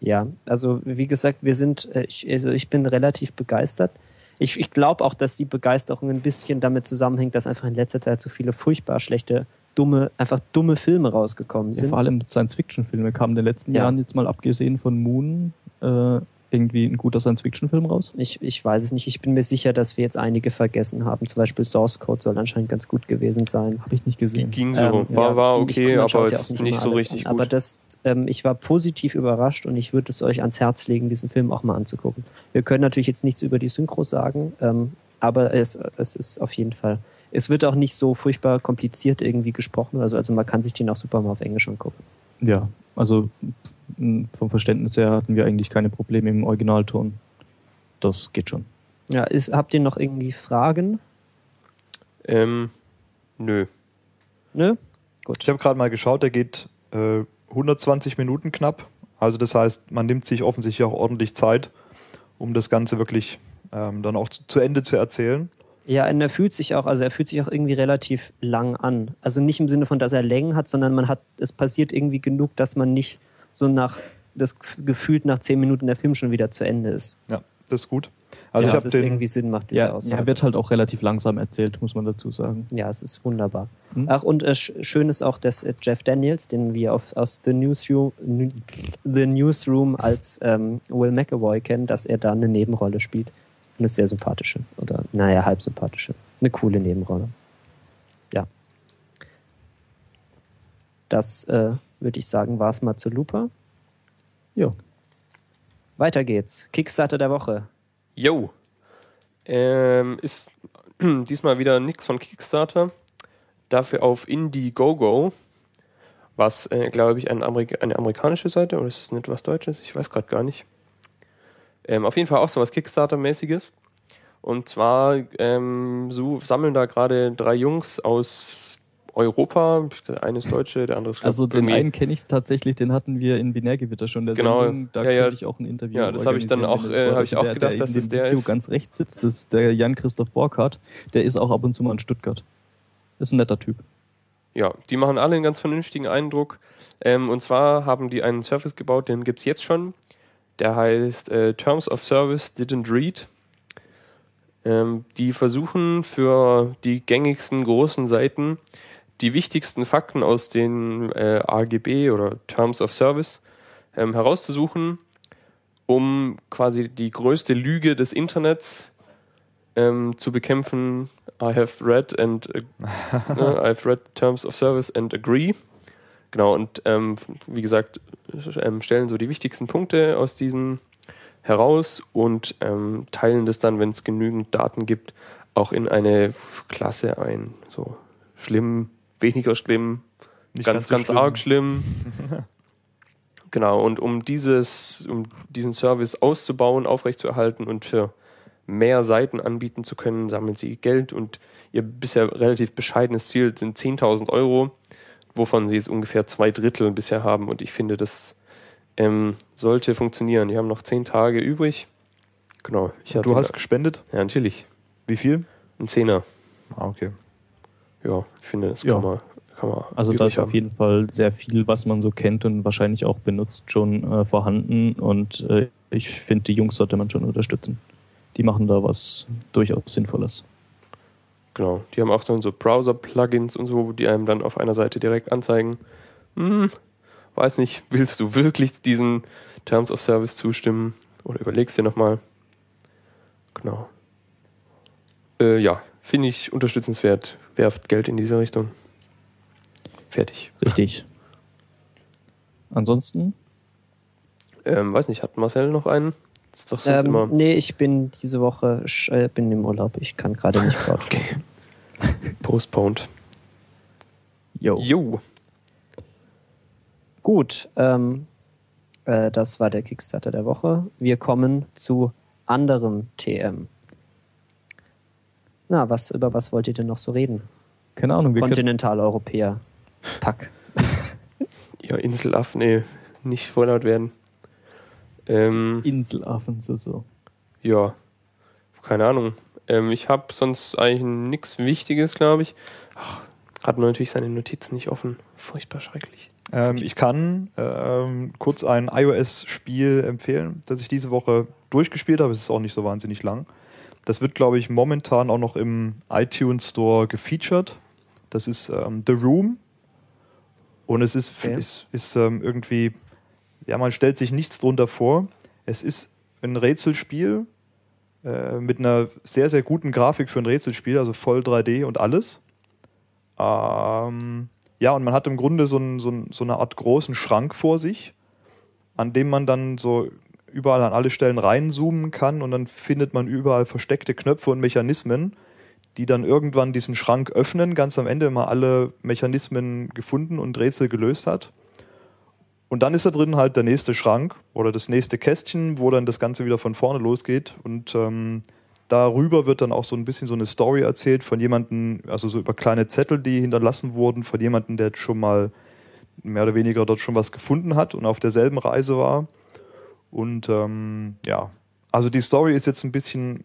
Ja, also wie gesagt, wir sind, äh, ich, also ich bin relativ begeistert. Ich, ich glaube auch, dass die Begeisterung ein bisschen damit zusammenhängt, dass einfach in letzter Zeit so viele furchtbar schlechte, dumme, einfach dumme Filme rausgekommen Ja, sind. vor allem Science-Fiction-Filme kamen in den letzten Ja. Jahren jetzt mal abgesehen von Moon äh, irgendwie ein guter Science-Fiction-Film raus. Ich, ich weiß es nicht. Ich bin mir sicher, dass wir jetzt einige vergessen haben. Zum Beispiel Source Code soll anscheinend ganz gut gewesen sein. Habe ich nicht gesehen. Ging so. Ähm, war, ja, war okay, aber ja jetzt nicht immer so richtig an. gut. Aber das, ähm, ich war positiv überrascht und ich würde es euch ans Herz legen, diesen Film auch mal anzugucken. Wir können natürlich jetzt nichts über die Synchro sagen, ähm, aber es, es ist auf jeden Fall. Es wird auch nicht so furchtbar kompliziert irgendwie gesprochen. Also, also man kann sich den auch super mal auf Englisch angucken. Ja, also vom Verständnis her hatten wir eigentlich keine Probleme im Originalton. Das geht schon. Ja, ist, habt ihr noch irgendwie Fragen? Ähm, nö. Nö? Ich habe gerade mal geschaut, der geht äh, 120 Minuten knapp. Also das heißt, man nimmt sich offensichtlich auch ordentlich Zeit, um das Ganze wirklich ähm, dann auch zu, zu Ende zu erzählen. Ja, und er fühlt sich auch, also er fühlt sich auch irgendwie relativ lang an. Also nicht im Sinne von, dass er Längen hat, sondern man hat, es passiert irgendwie genug, dass man nicht so nach, das gefühlt nach zehn Minuten der Film schon wieder zu Ende ist. Ja, das ist gut. Also ja, ich habe irgendwie Sinn macht, diese Ja, Aussage. er wird halt auch relativ langsam erzählt, muss man dazu sagen. Ja, es ist wunderbar. Hm? Ach, und äh, sch- schön ist auch, dass äh, Jeff Daniels, den wir auf, aus The Newsroom, The Newsroom als ähm, Will McAvoy kennen, dass er da eine Nebenrolle spielt. Eine sehr sympathische. Oder, naja, halb sympathische. Eine coole Nebenrolle. Ja. Das äh, würde ich sagen, war es mal zu Looper. Ja. Weiter geht's. Kickstarter der Woche. Yo. Ähm, ist diesmal wieder nix von Kickstarter. Dafür auf Indiegogo, was, äh, glaube ich, ein Amerik eine amerikanische Seite oder ist es nicht was Deutsches? Ich weiß gerade gar nicht. Ähm, auf jeden Fall auch so was Kickstarter-mäßiges. Und zwar ähm, so sammeln da gerade drei Jungs aus Europa. Der eine ist Deutsche, der andere ist Also den einen kenne ich tatsächlich, den hatten wir in Binärgewitter schon. Der Genau, Sendung, da ja, ja. ich auch ein Interview Ja, das habe ich dann auch, äh, habe ich auch der, gedacht, der dass in das der Video ist. ganz rechts sitzt, das ist der Jan-Christoph Borkhardt. Der ist auch ab und zu mal in Stuttgart. Ist ein netter Typ. Ja, die machen alle einen ganz vernünftigen Eindruck. Ähm, und zwar haben die einen Service gebaut, den gibt's jetzt schon. Der heißt äh, Terms of Service Didn't Read. Ähm, die versuchen für die gängigsten großen Seiten die wichtigsten Fakten aus den äh, AGB oder Terms of Service ähm, herauszusuchen, um quasi die größte Lüge des Internets ähm, zu bekämpfen. I have read and äh, ne, I've read Terms of Service and agree. Genau, und ähm, wie gesagt, ähm, stellen so die wichtigsten Punkte aus diesen heraus und ähm, teilen das dann, wenn es genügend Daten gibt, auch in eine Klasse ein. So schlimm, weniger schlimm, Nicht ganz, so ganz, arg schlimm. Genau, und um dieses, um diesen Service auszubauen, aufrechtzuerhalten und für mehr Seiten anbieten zu können, sammeln sie Geld und ihr bisher relativ bescheidenes Ziel sind 10.000 Euro, wovon sie jetzt ungefähr zwei Drittel bisher haben und ich finde, das ähm, sollte funktionieren. Die haben noch zehn Tage übrig. Genau. Du hast gespendet? ja natürlich Wie viel? ein Zehner. Ah, okay. Ja, ich finde, das Ja. kann man, Also da ist auf jeden Fall sehr viel, was man so kennt und wahrscheinlich auch benutzt, schon äh, vorhanden. Und äh, ich finde, die Jungs sollte man schon unterstützen. Die machen da was durchaus Sinnvolles. Genau. Die haben auch dann so Browser-Plugins und so, die einem dann auf einer Seite direkt anzeigen. Hm, weiß nicht, willst du wirklich diesen Terms of Service zustimmen? Oder überlegst dir nochmal. Genau. Äh, ja, finde ich unterstützenswert. Werft Geld in diese Richtung. Fertig. Richtig. Ansonsten, Ähm, weiß nicht, hat Marcel noch einen? Das ist doch sonst Ähm, immer. nee, ich bin diese Woche äh, bin im Urlaub. Ich kann gerade nicht. Okay. Postponed. yo. Jo. Gut, ähm, äh, das war der Kickstarter der Woche. Wir kommen zu anderem TM. Na, was, über was wollt ihr denn noch so reden? Keine Ahnung, wir Kontinentaleuropäer. Pack. Ja, Inselaff, nee, nicht vorlaut werden. Ähm, Inselaffen, so, so. Ja, keine Ahnung. Ähm, ich habe sonst eigentlich nichts Wichtiges, glaube ich. Ach, hat man natürlich seine Notizen nicht offen. Furchtbar schrecklich. Ähm, ich kann ähm, kurz ein iOS-Spiel empfehlen, das ich diese Woche durchgespielt habe. Es ist auch nicht so wahnsinnig lang. Das wird, glaube ich, momentan auch noch im iTunes Store gefeatured. Das ist ähm, The Room. Und es ist, Okay. ist, ist ähm, irgendwie, ja, man stellt sich nichts drunter vor. Es ist ein Rätselspiel äh, mit einer sehr, sehr guten Grafik für ein Rätselspiel, also voll 3D und alles. Ähm, ja, und man hat im Grunde so, ein, so, ein, so eine Art großen Schrank vor sich, an dem man dann so überall an alle Stellen reinzoomen kann und dann findet man überall versteckte Knöpfe und Mechanismen, die dann irgendwann diesen Schrank öffnen, ganz am Ende mal alle Mechanismen gefunden und Rätsel gelöst hat. Und dann ist da drin halt der nächste Schrank oder das nächste Kästchen, wo dann das Ganze wieder von vorne losgeht. Und ähm, darüber wird dann auch so ein bisschen so eine Story erzählt von jemandem, also so über kleine Zettel, die hinterlassen wurden, von jemandem, der schon mal mehr oder weniger dort schon was gefunden hat und auf derselben Reise war. Und ähm, ja, also die Story ist jetzt ein bisschen,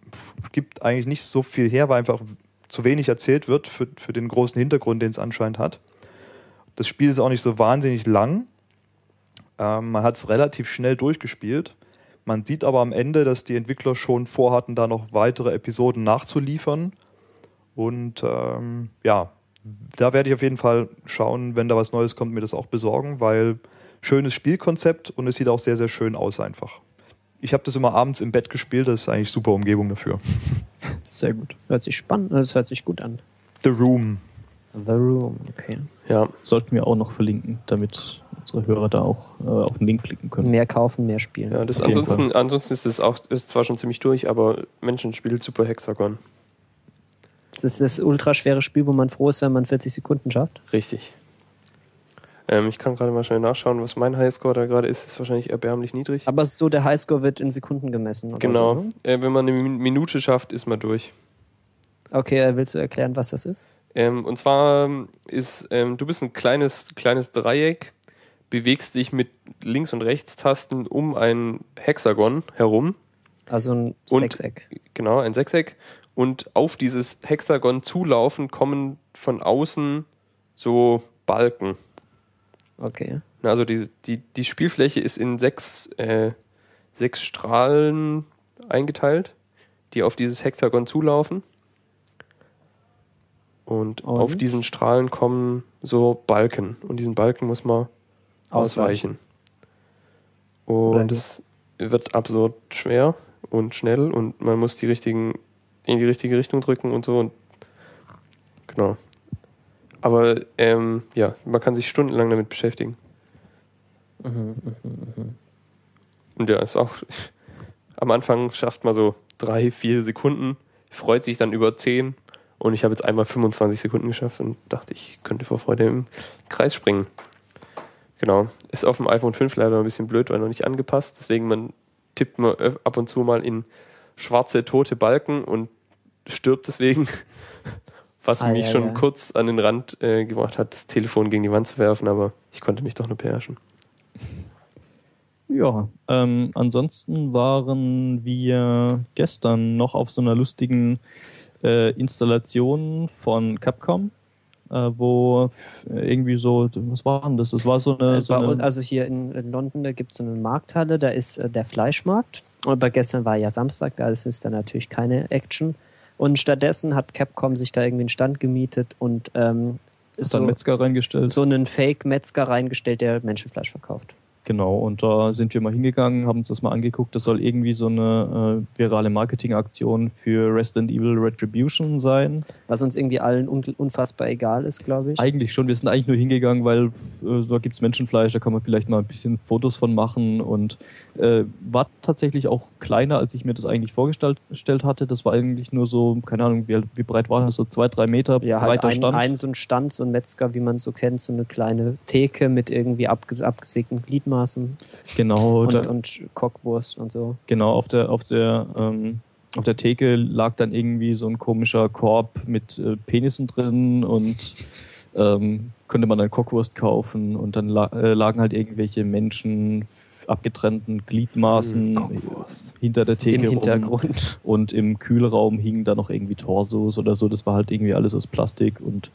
gibt eigentlich nicht so viel her, weil einfach zu wenig erzählt wird für, für den großen Hintergrund, den es anscheinend hat. Das Spiel ist auch nicht so wahnsinnig lang. Ähm, man hat es relativ schnell durchgespielt. Man sieht aber am Ende, dass die Entwickler schon vorhatten, da noch weitere Episoden nachzuliefern. Und ähm, ja, da werde ich auf jeden Fall schauen, wenn da was Neues kommt, mir das auch besorgen, weil schönes Spielkonzept und es sieht auch sehr, sehr schön aus einfach. Ich habe das immer abends im Bett gespielt, das ist eigentlich super Umgebung dafür. Sehr gut. Hört sich spannend, das hört sich gut an. The Room. The Room, okay. Ja, Sollten wir auch noch verlinken, damit unsere Hörer da auch äh, auf den Link klicken können. Mehr kaufen, mehr spielen. ja das Auf ansonsten, ansonsten ist es auch ist zwar schon ziemlich durch, aber Menschen spielt super Hexagon. Das ist das ultraschwere Spiel, wo man froh ist, wenn man 40 Sekunden schafft. Richtig. Ähm, ich kann gerade mal schnell nachschauen, was mein Highscore da gerade ist. Ist wahrscheinlich erbärmlich niedrig. Aber so der Highscore wird in Sekunden gemessen. Genau. So, ne? äh, wenn man eine Min- Minute schafft, ist man durch. Okay, äh, willst du erklären, was das ist? Ähm, und zwar ähm, ist, ähm, du bist ein kleines, kleines Dreieck, bewegst dich mit Links- und Rechtstasten um ein Hexagon herum, Also ein Und- Sechseck. genau, ein Sechseck, und auf dieses Hexagon zulaufen kommen von außen so Balken. Okay. Also die, die, die Spielfläche ist in sechs, äh, sechs Strahlen eingeteilt, die auf dieses Hexagon zulaufen. Und, Und? auf diesen Strahlen kommen so Balken. Und diesen Balken muss man ausweichen. Oder Und es wird absurd schwer und schnell und man muss die richtigen in die richtige Richtung drücken und so und genau. Aber ähm, ja, man kann sich stundenlang damit beschäftigen. Und ja, ist auch am Anfang schafft man so drei, vier Sekunden, freut sich dann über zehn und ich habe jetzt einmal 25 Sekunden geschafft und dachte, ich könnte vor Freude im Kreis springen. Genau. Ist auf dem iPhone 5 leider ein bisschen blöd, weil noch nicht angepasst. Deswegen man tippt man ab und zu mal in schwarze, tote Balken und stirbt deswegen. Was Ah, mich ja, schon ja. kurz an den Rand äh, gebracht hat, das Telefon gegen die Wand zu werfen, aber ich konnte mich doch nur beherrschen. Ja, ähm, ansonsten waren wir gestern noch auf so einer lustigen äh, Installation von Capcom, äh, wo irgendwie so, was war denn das? Das war so eine, Äh, so eine also hier in, in London, da gibt es so eine Markthalle, da ist äh, der Fleischmarkt. Aber gestern war ja Samstag, da ist es dann natürlich keine Action. Und stattdessen hat Capcom sich da irgendwie einen Stand gemietet und ähm, ist dann so, Metzger reingestellt. so einen Fake-Metzger reingestellt, der Menschenfleisch verkauft. Genau, und da sind wir mal hingegangen, haben uns das mal angeguckt. Das soll irgendwie so eine äh, virale Marketingaktion für Resident Evil Retribution sein. Was uns irgendwie allen un unfassbar egal ist, glaube ich. Eigentlich schon, wir sind eigentlich nur hingegangen, weil äh, da gibt's Menschenfleisch, da kann man vielleicht mal ein bisschen Fotos von machen und äh, war tatsächlich auch kleiner, als ich mir das eigentlich vorgestellt gestellt hatte. Das war eigentlich nur so, keine Ahnung, wie, wie breit war das, so zwei, drei Meter Ja, halt breiter ein, Stand. ein so ein Stand, so ein Metzger, wie man es so kennt, so eine kleine Theke mit irgendwie abges abgesägten Gliedmaßen genau, und, da, und Kockwurst und so. genau auf der, auf der, ähm, auf der Theke lag dann irgendwie so ein komischer Korb mit äh, Penissen drin und ähm, konnte man dann Kockwurst kaufen und dann la äh, lagen halt irgendwelche Menschen abgetrennten Gliedmaßen Kockwurst. hinter der Theke Im rum. Hintergrund. und im Kühlraum hingen da noch irgendwie Torsos oder so. Das war halt irgendwie alles aus Plastik und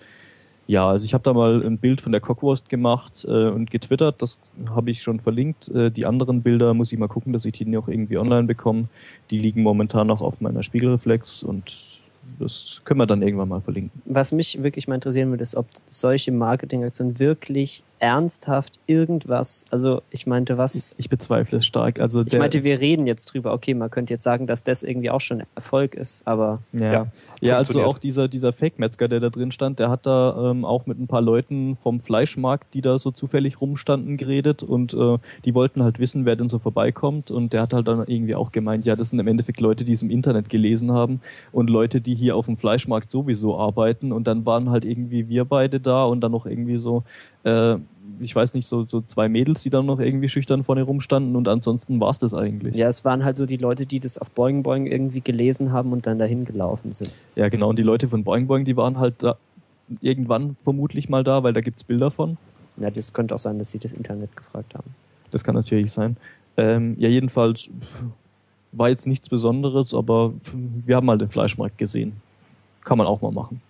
ja, also ich habe da mal ein Bild von der Cockwurst gemacht äh, und getwittert. Das habe ich schon verlinkt. Äh, die anderen Bilder muss ich mal gucken, dass ich die noch irgendwie online bekomme. Die liegen momentan noch auf meiner Spiegelreflex und das können wir dann irgendwann mal verlinken. Was mich wirklich mal interessieren würde, ist, ob solche Marketingaktionen wirklich ernsthaft irgendwas, also ich meinte, was, Ich bezweifle es stark. Also ich der, meinte, wir reden jetzt drüber, okay, man könnte jetzt sagen, dass das irgendwie auch schon Erfolg ist, aber Ja, Ja, ja, also auch dieser, dieser Fake-Metzger, der da drin stand, der hat da ähm, auch mit ein paar Leuten vom Fleischmarkt, die da so zufällig rumstanden, geredet und äh, die wollten halt wissen, wer denn so vorbeikommt und der hat halt dann irgendwie auch gemeint, ja, das sind im Endeffekt Leute, die es im Internet gelesen haben und Leute, die hier auf dem Fleischmarkt sowieso arbeiten und dann waren halt irgendwie wir beide da und dann noch irgendwie so, äh, ich weiß nicht, so, so zwei Mädels, die dann noch irgendwie schüchtern vorne rumstanden und ansonsten war's das eigentlich. ja, es waren halt so die Leute, die das auf Boing Boing irgendwie gelesen haben und dann dahin gelaufen sind. Ja, genau. Und die Leute von Boing Boing, die waren halt da irgendwann vermutlich mal da, weil da gibt's Bilder von. Ja, das könnte auch sein, dass sie das Internet gefragt haben. Das kann natürlich sein. Ähm, ja, jedenfalls war jetzt nichts Besonderes, aber wir haben mal den Fleischmarkt gesehen. Kann man auch mal machen.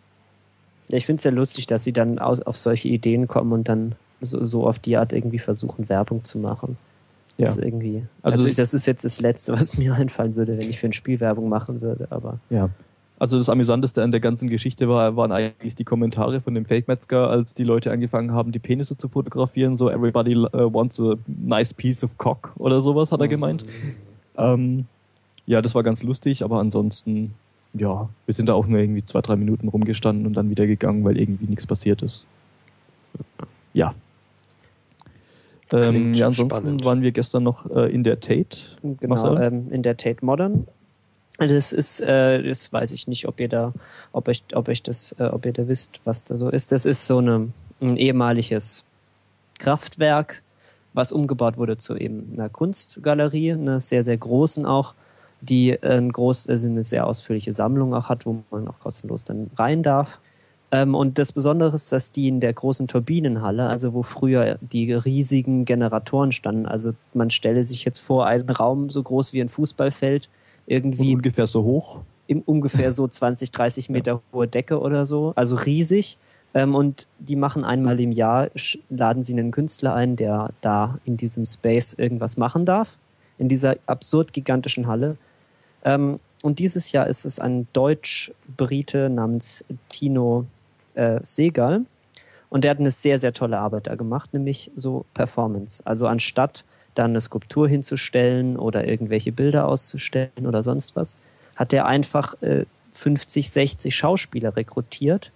Ich finde es ja lustig, dass sie dann aus, auf solche Ideen kommen und dann so, so auf die Art irgendwie versuchen, Werbung zu machen. Ja. Das irgendwie. Also Also, das ist jetzt das Letzte, was mir einfallen würde, wenn ich für ein Spiel Werbung machen würde, aber. Ja. Also das Amüsanteste an der ganzen Geschichte war, waren eigentlich die Kommentare von dem Fake-Metzger, als die Leute angefangen haben, die Penisse zu fotografieren. So, everybody uh, wants a nice piece of cock oder sowas, hat er gemeint. Ähm, ja, das war ganz lustig, aber ansonsten, ja, wir sind da auch nur irgendwie zwei, drei Minuten rumgestanden und dann wieder gegangen, weil irgendwie nichts passiert ist. Ja. Ähm, ja, ansonsten spannend. waren wir gestern noch äh, in der Tate. Genau, ähm, in der Tate Modern. Das ist, äh, das weiß ich nicht, ob ihr da, ob euch, ob euch das, äh, ob ihr da wisst, was da so ist. Das ist so eine, ein ehemaliges Kraftwerk, was umgebaut wurde zu eben einer Kunstgalerie, einer sehr, sehr großen auch, die äh, ein groß, also eine sehr ausführliche Sammlung auch hat, wo man auch kostenlos dann rein darf. Ähm, und das Besondere ist, dass die in der großen Turbinenhalle, also wo früher die riesigen Generatoren standen, also man stelle sich jetzt vor, einen Raum so groß wie ein Fußballfeld, Und irgendwie ungefähr so hoch. im ungefähr so 20, 30 Meter hohe Decke oder so, also riesig. Ähm, und die machen einmal im Jahr, laden sie einen Künstler ein, der da in diesem Space irgendwas machen darf, in dieser absurd gigantischen Halle. Ähm, und dieses Jahr ist es ein Deutsch-Brite namens Tino äh, Segal. Und der hat eine sehr, sehr tolle Arbeit da gemacht, nämlich so Performance. Also anstatt dann eine Skulptur hinzustellen oder irgendwelche Bilder auszustellen oder sonst was, hat er einfach äh, 50, 60 Schauspieler rekrutiert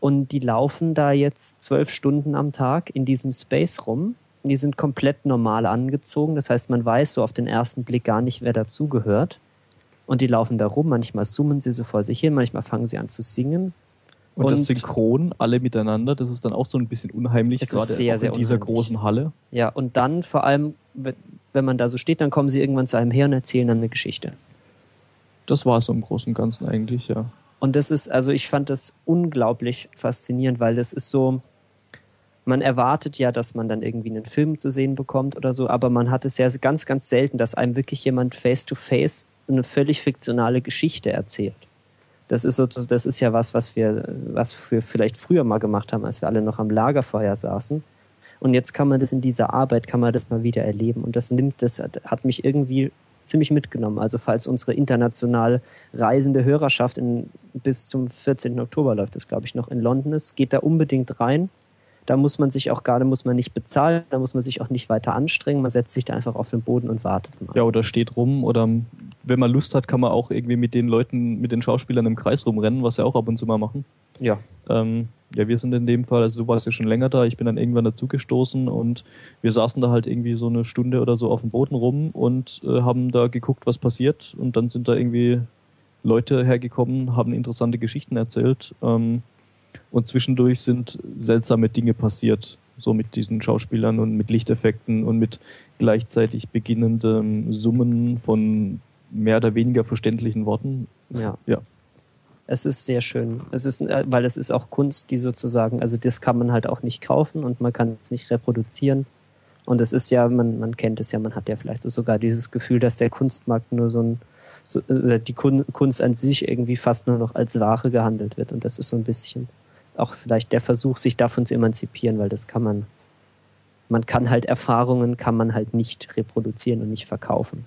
und die laufen da jetzt zwölf Stunden am Tag in diesem Space rum. Die sind komplett normal angezogen, das heißt, man weiß so auf den ersten Blick gar nicht, wer dazugehört. Und die laufen da rum, manchmal summen sie so vor sich hin, manchmal fangen sie an zu singen. Und, Und- das Synchron, alle miteinander, das ist dann auch so ein bisschen unheimlich, gerade sehr, in dieser unheimlich. großen Halle. Ja, und dann vor allem, wenn- wenn man da so steht, dann kommen sie irgendwann zu einem her und erzählen dann eine Geschichte. Das war es so im Großen und Ganzen eigentlich, ja. Und das ist, also ich fand das unglaublich faszinierend, weil das ist so, man erwartet ja, dass man dann irgendwie einen Film zu sehen bekommt oder so, aber man hat es ja ganz, ganz selten, dass einem wirklich jemand face-to-face eine völlig fiktionale Geschichte erzählt. Das ist so, das ist ja was, was wir, was wir vielleicht früher mal gemacht haben, als wir alle noch am Lagerfeuer saßen. Und jetzt kann man das in dieser Arbeit, kann man das mal wieder erleben. Und das nimmt, das hat, mich irgendwie ziemlich mitgenommen. Also falls unsere international reisende Hörerschaft in, bis zum 14. Oktober läuft es, glaube ich, noch in London ist, geht da unbedingt rein. Da muss man sich auch gerade, muss man nicht bezahlen, da muss man sich auch nicht weiter anstrengen. Man setzt sich da einfach auf den Boden und wartet mal. Ja, oder steht rum oder wenn man Lust hat, kann man auch irgendwie mit den Leuten, mit den Schauspielern im Kreis rumrennen, was sie auch ab und zu mal machen. Ja. Ähm, ja, wir sind in dem Fall, also du warst ja schon länger da, ich bin dann irgendwann dazugestoßen und wir saßen da halt irgendwie so eine Stunde oder so auf dem Boden rum und äh, haben da geguckt, was passiert und dann sind da irgendwie Leute hergekommen, haben interessante Geschichten erzählt ähm, und zwischendurch sind seltsame Dinge passiert, so mit diesen Schauspielern und mit Lichteffekten und mit gleichzeitig beginnendem Summen von mehr oder weniger verständlichen Worten. Ja. Ja. Es ist sehr schön. Es ist, äh, weil es ist auch Kunst, die sozusagen, also das kann man halt auch nicht kaufen und man kann es nicht reproduzieren. Und es ist ja, man, man kennt es ja, man hat ja vielleicht sogar dieses Gefühl, dass der Kunstmarkt nur so ein, so, äh, die Kun Kunst an sich irgendwie fast nur noch als Ware gehandelt wird. Und das ist so ein bisschen auch vielleicht der Versuch, sich davon zu emanzipieren, weil das kann man, man kann halt Erfahrungen, kann man halt nicht reproduzieren und nicht verkaufen.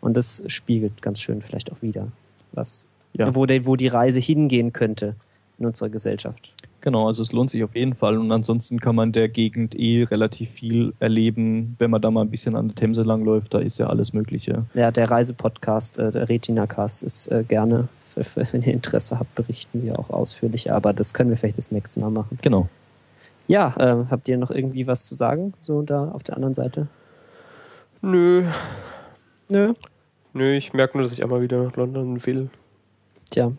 Und das spiegelt ganz schön vielleicht auch wieder, was Ja. wo, die, wo die Reise hingehen könnte in unserer Gesellschaft. Genau, also es lohnt sich auf jeden Fall und ansonsten kann man der Gegend eh relativ viel erleben, wenn man da mal ein bisschen an der Themse langläuft, da ist ja alles Mögliche. Ja, der Reisepodcast, äh, der Retina-Cast ist äh, gerne, wenn ihr Interesse habt, berichten wir auch ausführlicher, aber das können wir vielleicht das nächste Mal machen. Genau. Ja, äh, habt ihr noch irgendwie was zu sagen, so da auf der anderen Seite? Nö, Nö. nö, ich merke nur, dass ich einmal wieder nach London will. Tja,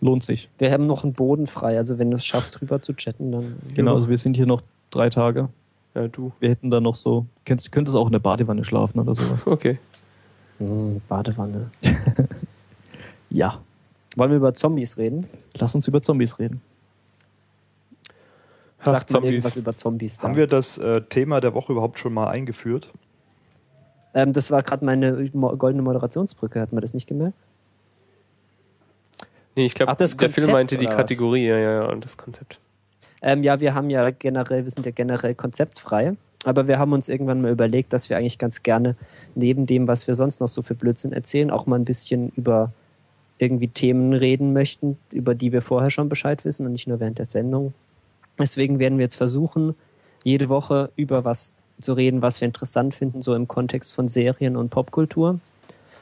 Lohnt sich. wir haben noch einen Boden frei, also wenn du es schaffst, drüber zu chatten, dann. Genau, also wir sind hier noch drei Tage. Ja, du. Wir hätten da noch so, könntest, könntest auch in der Badewanne schlafen oder sowas. Okay. Hm, Badewanne. Ja. Wollen wir über Zombies reden? Lass uns über Zombies reden. Ach, Sagt mal Zombies. irgendwas über Zombies da. Haben wir das äh, Thema der Woche überhaupt schon mal eingeführt? Ähm, das war gerade meine mo- goldene Moderationsbrücke, hat man das nicht gemerkt? Nee, ich glaube, Ach, das der Film meinte die was? Kategorie, ja, ja, ja, und das Konzept. Ähm, ja, wir haben ja generell, wir sind ja generell konzeptfrei, aber wir haben uns irgendwann mal überlegt, dass wir eigentlich ganz gerne neben dem, was wir sonst noch so für Blödsinn erzählen, auch mal ein bisschen über irgendwie Themen reden möchten, über die wir vorher schon Bescheid wissen und nicht nur während der Sendung. Deswegen werden wir jetzt versuchen, jede Woche über was zu reden, was wir interessant finden, so im Kontext von Serien und Popkultur.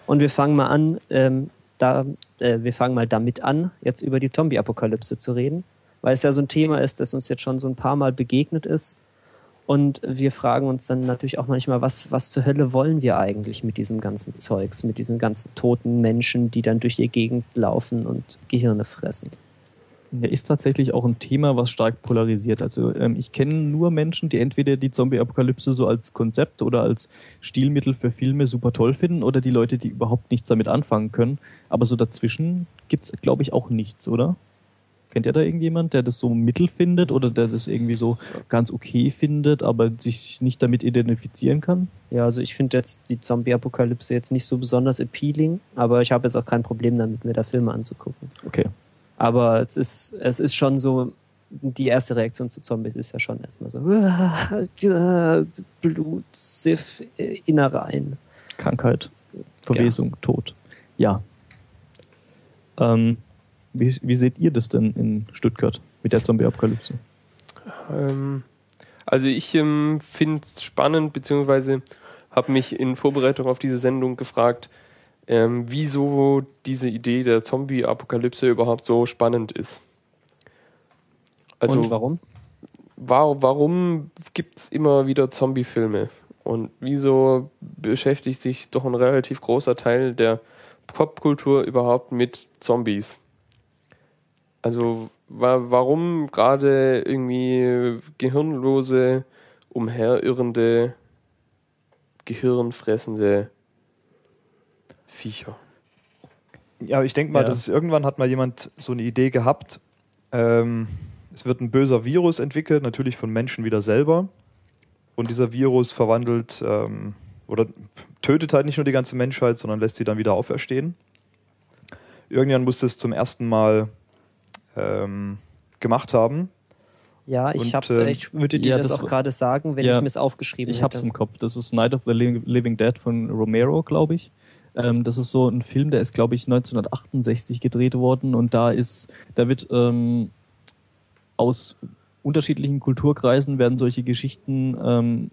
Und wir fangen mal an, ähm, da, äh, wir fangen mal damit an, jetzt über die Zombie-Apokalypse zu reden, weil es ja so ein Thema ist, das uns jetzt schon so ein paar Mal begegnet ist. Und wir fragen uns dann natürlich auch manchmal, was, was zur Hölle wollen wir eigentlich mit diesem ganzen Zeugs, mit diesen ganzen toten Menschen, die dann durch die Gegend laufen und Gehirne fressen. Ja, ist tatsächlich auch ein Thema, was stark polarisiert. Also ähm, ich kenne nur Menschen, die entweder die Zombie-Apokalypse so als Konzept oder als Stilmittel für Filme super toll finden oder die Leute, die überhaupt nichts damit anfangen können. Aber so dazwischen gibt's, glaube ich, auch nichts, oder? Kennt ihr da irgendjemand, der das so mittel findet oder der das irgendwie so ganz okay findet, aber sich nicht damit identifizieren kann? Ja, also ich finde jetzt die Zombie-Apokalypse jetzt nicht so besonders appealing, aber ich habe jetzt auch kein Problem damit, mir da Filme anzugucken. Okay. Aber es ist, es ist schon so, die erste Reaktion zu Zombies ist ja schon erstmal so, Blut, Siff, Innereien. Krankheit, Verwesung, Tod. Ja. Ähm, wie, wie seht ihr das denn in Stuttgart mit der Zombie-Apokalypse? Ähm, also ich ähm, finde es spannend, beziehungsweise habe mich in Vorbereitung auf diese Sendung gefragt, ähm, wieso diese Idee der Zombie-Apokalypse überhaupt so spannend ist. Also Und warum? wa warum gibt es immer wieder Zombie-Filme? Und wieso beschäftigt sich doch ein relativ großer Teil der Popkultur überhaupt mit Zombies? Also wa warum gerade irgendwie gehirnlose, umherirrende, gehirnfressende Viecher? Ja, ich denke mal, Ja. dass es irgendwann hat mal jemand so eine Idee gehabt. Ähm, es wird ein böser Virus entwickelt, natürlich von Menschen wieder selber. Und dieser Virus verwandelt ähm, oder tötet halt nicht nur die ganze Menschheit, sondern lässt sie dann wieder auferstehen. Irgendwann muss das zum ersten Mal ähm, gemacht haben. Ja, ich, Und, hab, ähm, ich würde dir ja, das, das- auch gerade sagen, wenn ja, ich mir es aufgeschrieben Ich hätte. hab's im Kopf. Das ist Night of the Li- Living Dead von Romero, glaube ich. Ähm, das ist so ein Film, der ist, glaube ich, 1968 gedreht worden und da ist, da wird ähm, aus unterschiedlichen Kulturkreisen werden solche Geschichten ähm,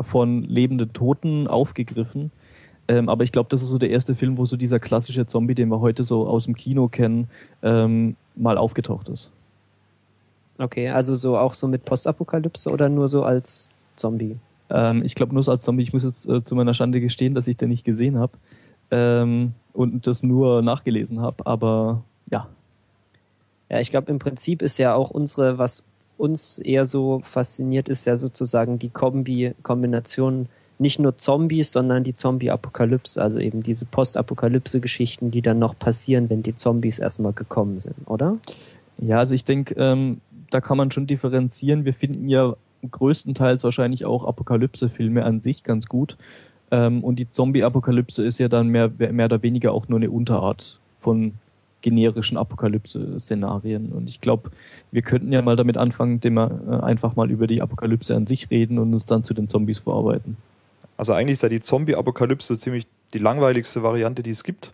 von lebenden Toten aufgegriffen. Ähm, aber ich glaube, das ist so der erste Film, wo so dieser klassische Zombie, den wir heute so aus dem Kino kennen, ähm, mal aufgetaucht ist. Okay, also so auch so mit Postapokalypse oder nur so als Zombie? Ähm, ich glaube nur so als Zombie. Ich muss jetzt äh, zu meiner Schande gestehen, dass ich den nicht gesehen habe ähm, und das nur nachgelesen habe. Aber ja, Ja, ich glaube, im Prinzip ist ja auch unsere, was uns eher so fasziniert, ist ja sozusagen die Kombi-Kombination nicht nur Zombies, sondern die Zombie-Apokalypse, also eben diese Postapokalypse-Geschichten, die dann noch passieren, wenn die Zombies erstmal gekommen sind, oder? ja, also ich denke, ähm, da kann man schon differenzieren. Wir finden ja größtenteils wahrscheinlich auch Apokalypse-Filme an sich ganz gut. Ähm, und die Zombie-Apokalypse ist ja dann mehr, mehr oder weniger auch nur eine Unterart von generischen Apokalypse-Szenarien. Und ich glaube, wir könnten ja mal damit anfangen, indem wir äh, einfach mal über die Apokalypse an sich reden und uns dann zu den Zombies vorarbeiten. Also eigentlich ja die Zombie-Apokalypse ziemlich die langweiligste Variante, die es gibt,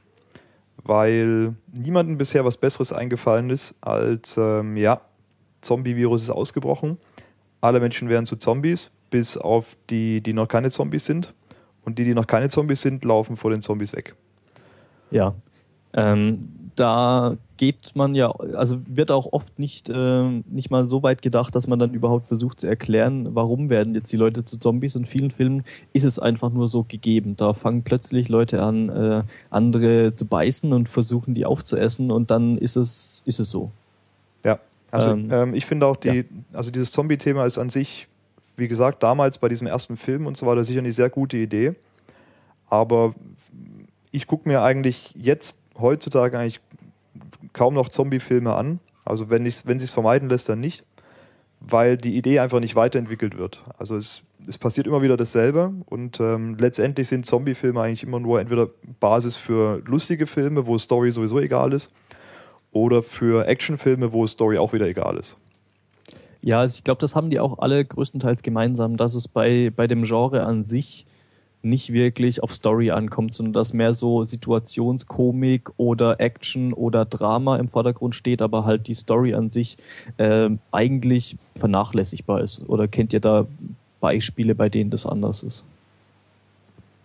weil niemandem bisher was Besseres eingefallen ist als, ähm, ja, Zombie-Virus ist ausgebrochen, alle Menschen werden zu Zombies, bis auf die, die noch keine Zombies sind. Und die, die noch keine Zombies sind, laufen vor den Zombies weg. Ja. Ähm, da geht man ja, also wird auch oft nicht, ähm, nicht mal so weit gedacht, dass man dann überhaupt versucht zu erklären, warum werden jetzt die Leute zu Zombies. In vielen Filmen ist es einfach nur so gegeben. Da fangen plötzlich Leute an, äh, andere zu beißen und versuchen die aufzuessen und dann ist es, ist es so. Ja, also Ähm, ähm, ich finde auch, die, also dieses Zombie-Thema ist an sich, wie gesagt, damals bei diesem ersten Film und so weiter sicher eine sehr gute Idee. Aber ich gucke mir eigentlich jetzt heutzutage eigentlich kaum noch Zombie-Filme an. Also wenn, ich's, wenn sie es vermeiden lässt, dann nicht, weil die Idee einfach nicht weiterentwickelt wird. Also es, es passiert immer wieder dasselbe und ähm, letztendlich sind Zombie-Filme eigentlich immer nur entweder Basis für lustige Filme, wo Story sowieso egal ist, oder für Actionfilme, wo Story auch wieder egal ist. Ja, also ich glaube, das haben die auch alle größtenteils gemeinsam, dass es bei, bei dem Genre an sich nicht wirklich auf Story ankommt, sondern dass mehr so Situationskomik oder Action oder Drama im Vordergrund steht, aber halt die Story an sich ähm, eigentlich vernachlässigbar ist. Oder kennt ihr da Beispiele, bei denen das anders ist?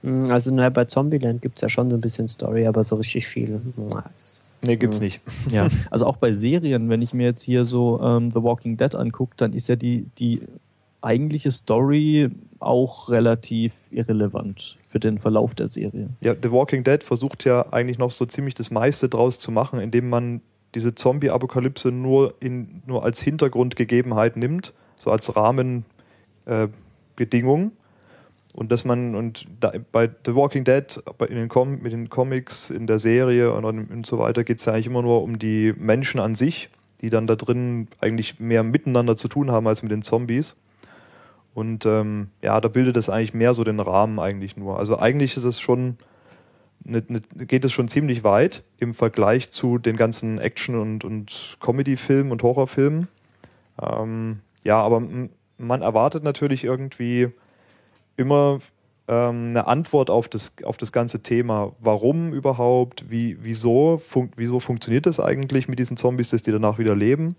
Hm, Also naja, bei Zombieland gibt es ja schon so ein bisschen Story, aber so richtig viel. Nee, gibt's Ja. nicht. Ja, also auch bei Serien, wenn ich mir jetzt hier so ähm, The Walking Dead angucke, dann ist ja die, die eigentliche Story auch relativ irrelevant für den Verlauf der Serie. Ja, The Walking Dead versucht ja eigentlich noch so ziemlich das meiste draus zu machen, indem man diese Zombie-Apokalypse nur, nur als Hintergrundgegebenheit nimmt, so als Rahmenbedingung. Äh, und dass man, und da, bei The Walking Dead, in den Com mit den Comics, in der Serie und, und so weiter, geht es ja eigentlich immer nur um die Menschen an sich, die dann da drin eigentlich mehr miteinander zu tun haben als mit den Zombies. Und ähm, ja, da bildet das eigentlich mehr so den Rahmen eigentlich nur. Also eigentlich ist es schon, ne, ne, geht es schon ziemlich weit im Vergleich zu den ganzen Action- und, und Comedy-Filmen und Horrorfilmen. Ähm, ja, aber man erwartet natürlich irgendwie immer ähm, eine Antwort auf das, auf das ganze Thema. Warum überhaupt? Wie, wieso, fun wieso funktioniert das eigentlich mit diesen Zombies, dass die danach wieder leben?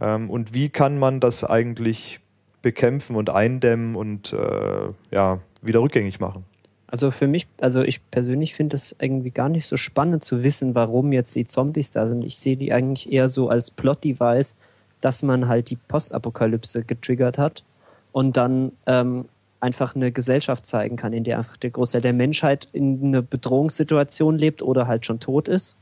Ähm, und wie kann man das eigentlich bekämpfen und eindämmen und äh, ja, wieder rückgängig machen? Also für mich, also ich persönlich finde es irgendwie gar nicht so spannend zu wissen, warum jetzt die Zombies da sind. Ich sehe die eigentlich eher so als Plot-Device, dass man halt die Postapokalypse getriggert hat und dann ähm, einfach eine Gesellschaft zeigen kann, in der einfach der Großteil der Menschheit in einer Bedrohungssituation lebt oder halt schon tot ist.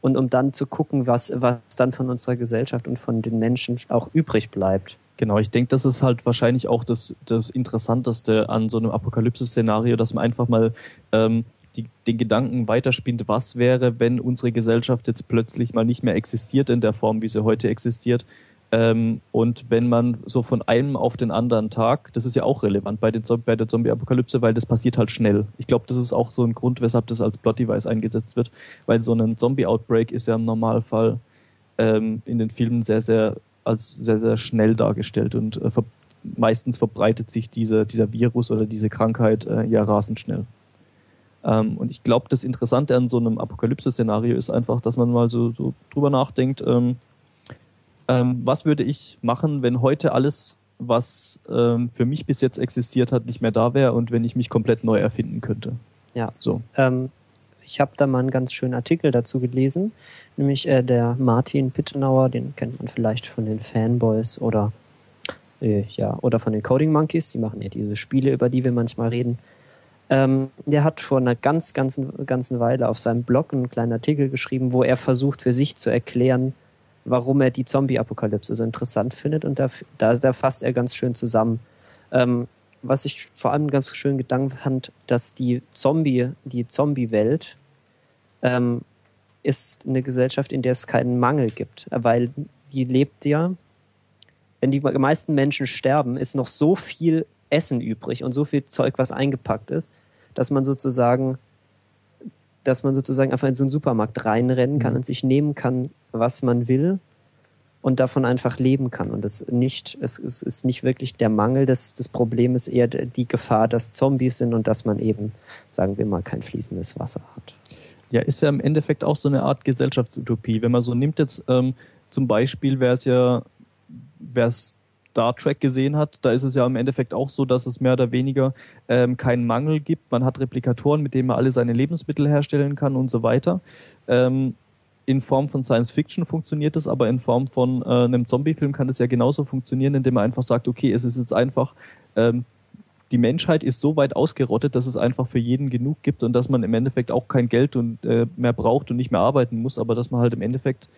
und um dann zu gucken, was, was dann von unserer Gesellschaft und von den Menschen auch übrig bleibt. Genau, ich denke, das ist halt wahrscheinlich auch das, das Interessanteste an so einem Apokalypse-Szenario, dass man einfach mal ähm, die, den Gedanken weiterspinnt, was wäre, wenn unsere Gesellschaft jetzt plötzlich mal nicht mehr existiert in der Form, wie sie heute existiert. Ähm, und wenn man so von einem auf den anderen Tag, das ist ja auch relevant bei, den, bei der Zombie-Apokalypse, weil das passiert halt schnell. Ich glaube, das ist auch so ein Grund, weshalb das als Plot-Device eingesetzt wird, weil so ein Zombie-Outbreak ist ja im Normalfall ähm, in den Filmen sehr, sehr als sehr, sehr schnell dargestellt und äh, ver meistens verbreitet sich diese, dieser Virus oder diese Krankheit äh, ja rasend schnell. Ähm, und ich glaube, das Interessante an so einem Apokalypse-Szenario ist einfach, dass man mal so, so drüber nachdenkt, ähm, ähm, was würde ich machen, wenn heute alles, was ähm, für mich bis jetzt existiert hat, nicht mehr da wäre und wenn ich mich komplett neu erfinden könnte. Ja. So. Ähm, ich habe da mal einen ganz schönen Artikel dazu gelesen, nämlich äh, der Martin Pittenauer, den kennt man vielleicht von den Fanboys oder äh, ja oder von den Coding Monkeys. Die machen ja diese Spiele, über die wir manchmal reden. Ähm, der hat vor einer ganz, ganzen, ganzen Weile auf seinem Blog einen kleinen Artikel geschrieben, wo er versucht für sich zu erklären, warum er die Zombie-Apokalypse so interessant findet und da, da, da fasst er ganz schön zusammen. Ähm, was ich vor allem ganz schön gedankt fand, dass die Zombie, die Zombie-Welt ähm, ist eine Gesellschaft, in der es keinen Mangel gibt, weil die lebt ja, wenn die meisten Menschen sterben, ist noch so viel Essen übrig und so viel Zeug, was eingepackt ist, dass man sozusagen, dass man sozusagen einfach in so einen Supermarkt reinrennen kann Mhm. und sich nehmen kann, was man will und davon einfach leben kann. Und das nicht, es, es ist nicht wirklich der Mangel, das, das Problem ist eher die Gefahr, dass Zombies sind und dass man eben, sagen wir mal, kein fließendes Wasser hat. Ja, ist ja im Endeffekt auch so eine Art Gesellschaftsutopie. Wenn man so nimmt jetzt ähm, zum Beispiel, wer es ja, wer Star Trek gesehen hat, da ist es ja im Endeffekt auch so, dass es mehr oder weniger ähm, keinen Mangel gibt. Man hat Replikatoren, mit denen man alle seine Lebensmittel herstellen kann und so weiter. Ähm, in Form von Science Fiction funktioniert das, aber in Form von äh, einem Zombie-Film kann das ja genauso funktionieren, indem man einfach sagt, okay, es ist jetzt einfach ähm, die Menschheit ist so weit ausgerottet, dass es einfach für jeden genug gibt und dass man im Endeffekt auch kein Geld und, äh, mehr braucht und nicht mehr arbeiten muss, aber dass man halt im Endeffekt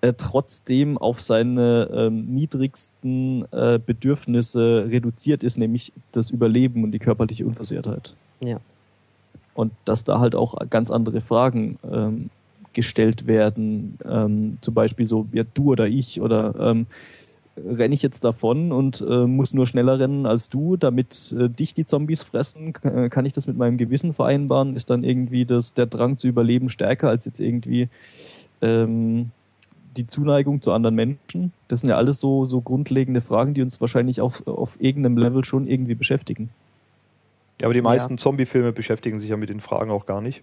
äh, trotzdem auf seine ähm, niedrigsten äh, Bedürfnisse reduziert ist, nämlich das Überleben und die körperliche Unversehrtheit. Ja. Und dass da halt auch ganz andere Fragen ähm, gestellt werden, ähm, zum Beispiel so, ja, du oder ich oder ähm, renne ich jetzt davon und äh, muss nur schneller rennen als du, damit äh, dich die Zombies fressen? K äh, kann ich das mit meinem Gewissen vereinbaren? Ist dann irgendwie das, der Drang zu überleben stärker als jetzt irgendwie ähm, die Zuneigung zu anderen Menschen? Das sind ja alles so, so grundlegende Fragen, die uns wahrscheinlich auf, auf irgendeinem Level schon irgendwie beschäftigen. Ja, aber die meisten Ja. Zombie-Filme beschäftigen sich ja mit den Fragen auch gar nicht.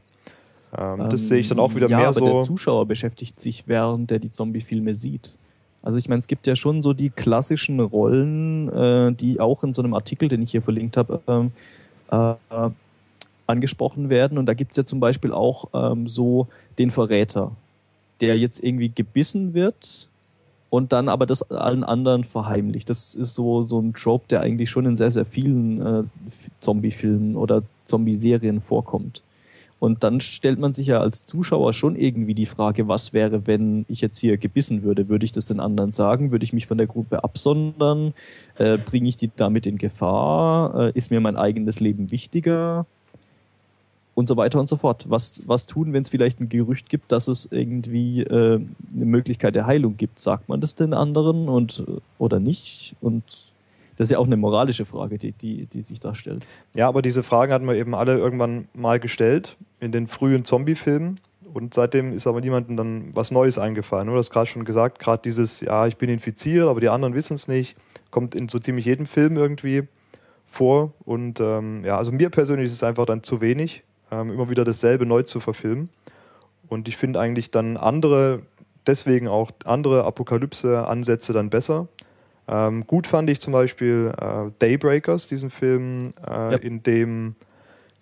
Ähm, das Ähm, sehe ich dann auch wieder ja, mehr aber so. der Zuschauer beschäftigt sich, während er die Zombie-Filme sieht. Also ich meine, es gibt ja schon so die klassischen Rollen, äh, die auch in so einem Artikel, den ich hier verlinkt habe, ähm, äh, angesprochen werden. Und da gibt es ja zum Beispiel auch ähm, so den Verräter, der jetzt irgendwie gebissen wird und dann aber das allen anderen verheimlicht. Das ist so, so ein Trope, der eigentlich schon in sehr, sehr vielen äh, Zombie-Filmen oder Zombie-Serien vorkommt. Und dann stellt man sich ja als Zuschauer schon irgendwie die Frage, was wäre, wenn ich jetzt hier gebissen würde? Würde ich das den anderen sagen? Würde ich mich von der Gruppe absondern? Äh, Bringe ich die damit in Gefahr? Äh, ist mir mein eigenes Leben wichtiger? Und so weiter und so fort. Was, was tun, wenn es vielleicht ein Gerücht gibt, dass es irgendwie äh, eine Möglichkeit der Heilung gibt? Sagt man das den anderen und oder nicht? Und das ist ja auch eine moralische Frage, die, die, die sich da stellt. Ja, aber diese Fragen hatten wir eben alle irgendwann mal gestellt in den frühen Zombie-Filmen. Und seitdem ist aber niemandem dann was Neues eingefallen. Du hast gerade schon gesagt, gerade dieses, ja, ich bin infiziert, aber die anderen wissen es nicht, kommt in so ziemlich jedem Film irgendwie vor. Und ähm, ja, also mir persönlich ist es einfach dann zu wenig, ähm, immer wieder dasselbe neu zu verfilmen. Und ich finde eigentlich dann andere, deswegen auch andere Apokalypse-Ansätze dann besser. Ähm, gut fand ich zum Beispiel äh, Daybreakers, diesen Film, äh, Ja. in dem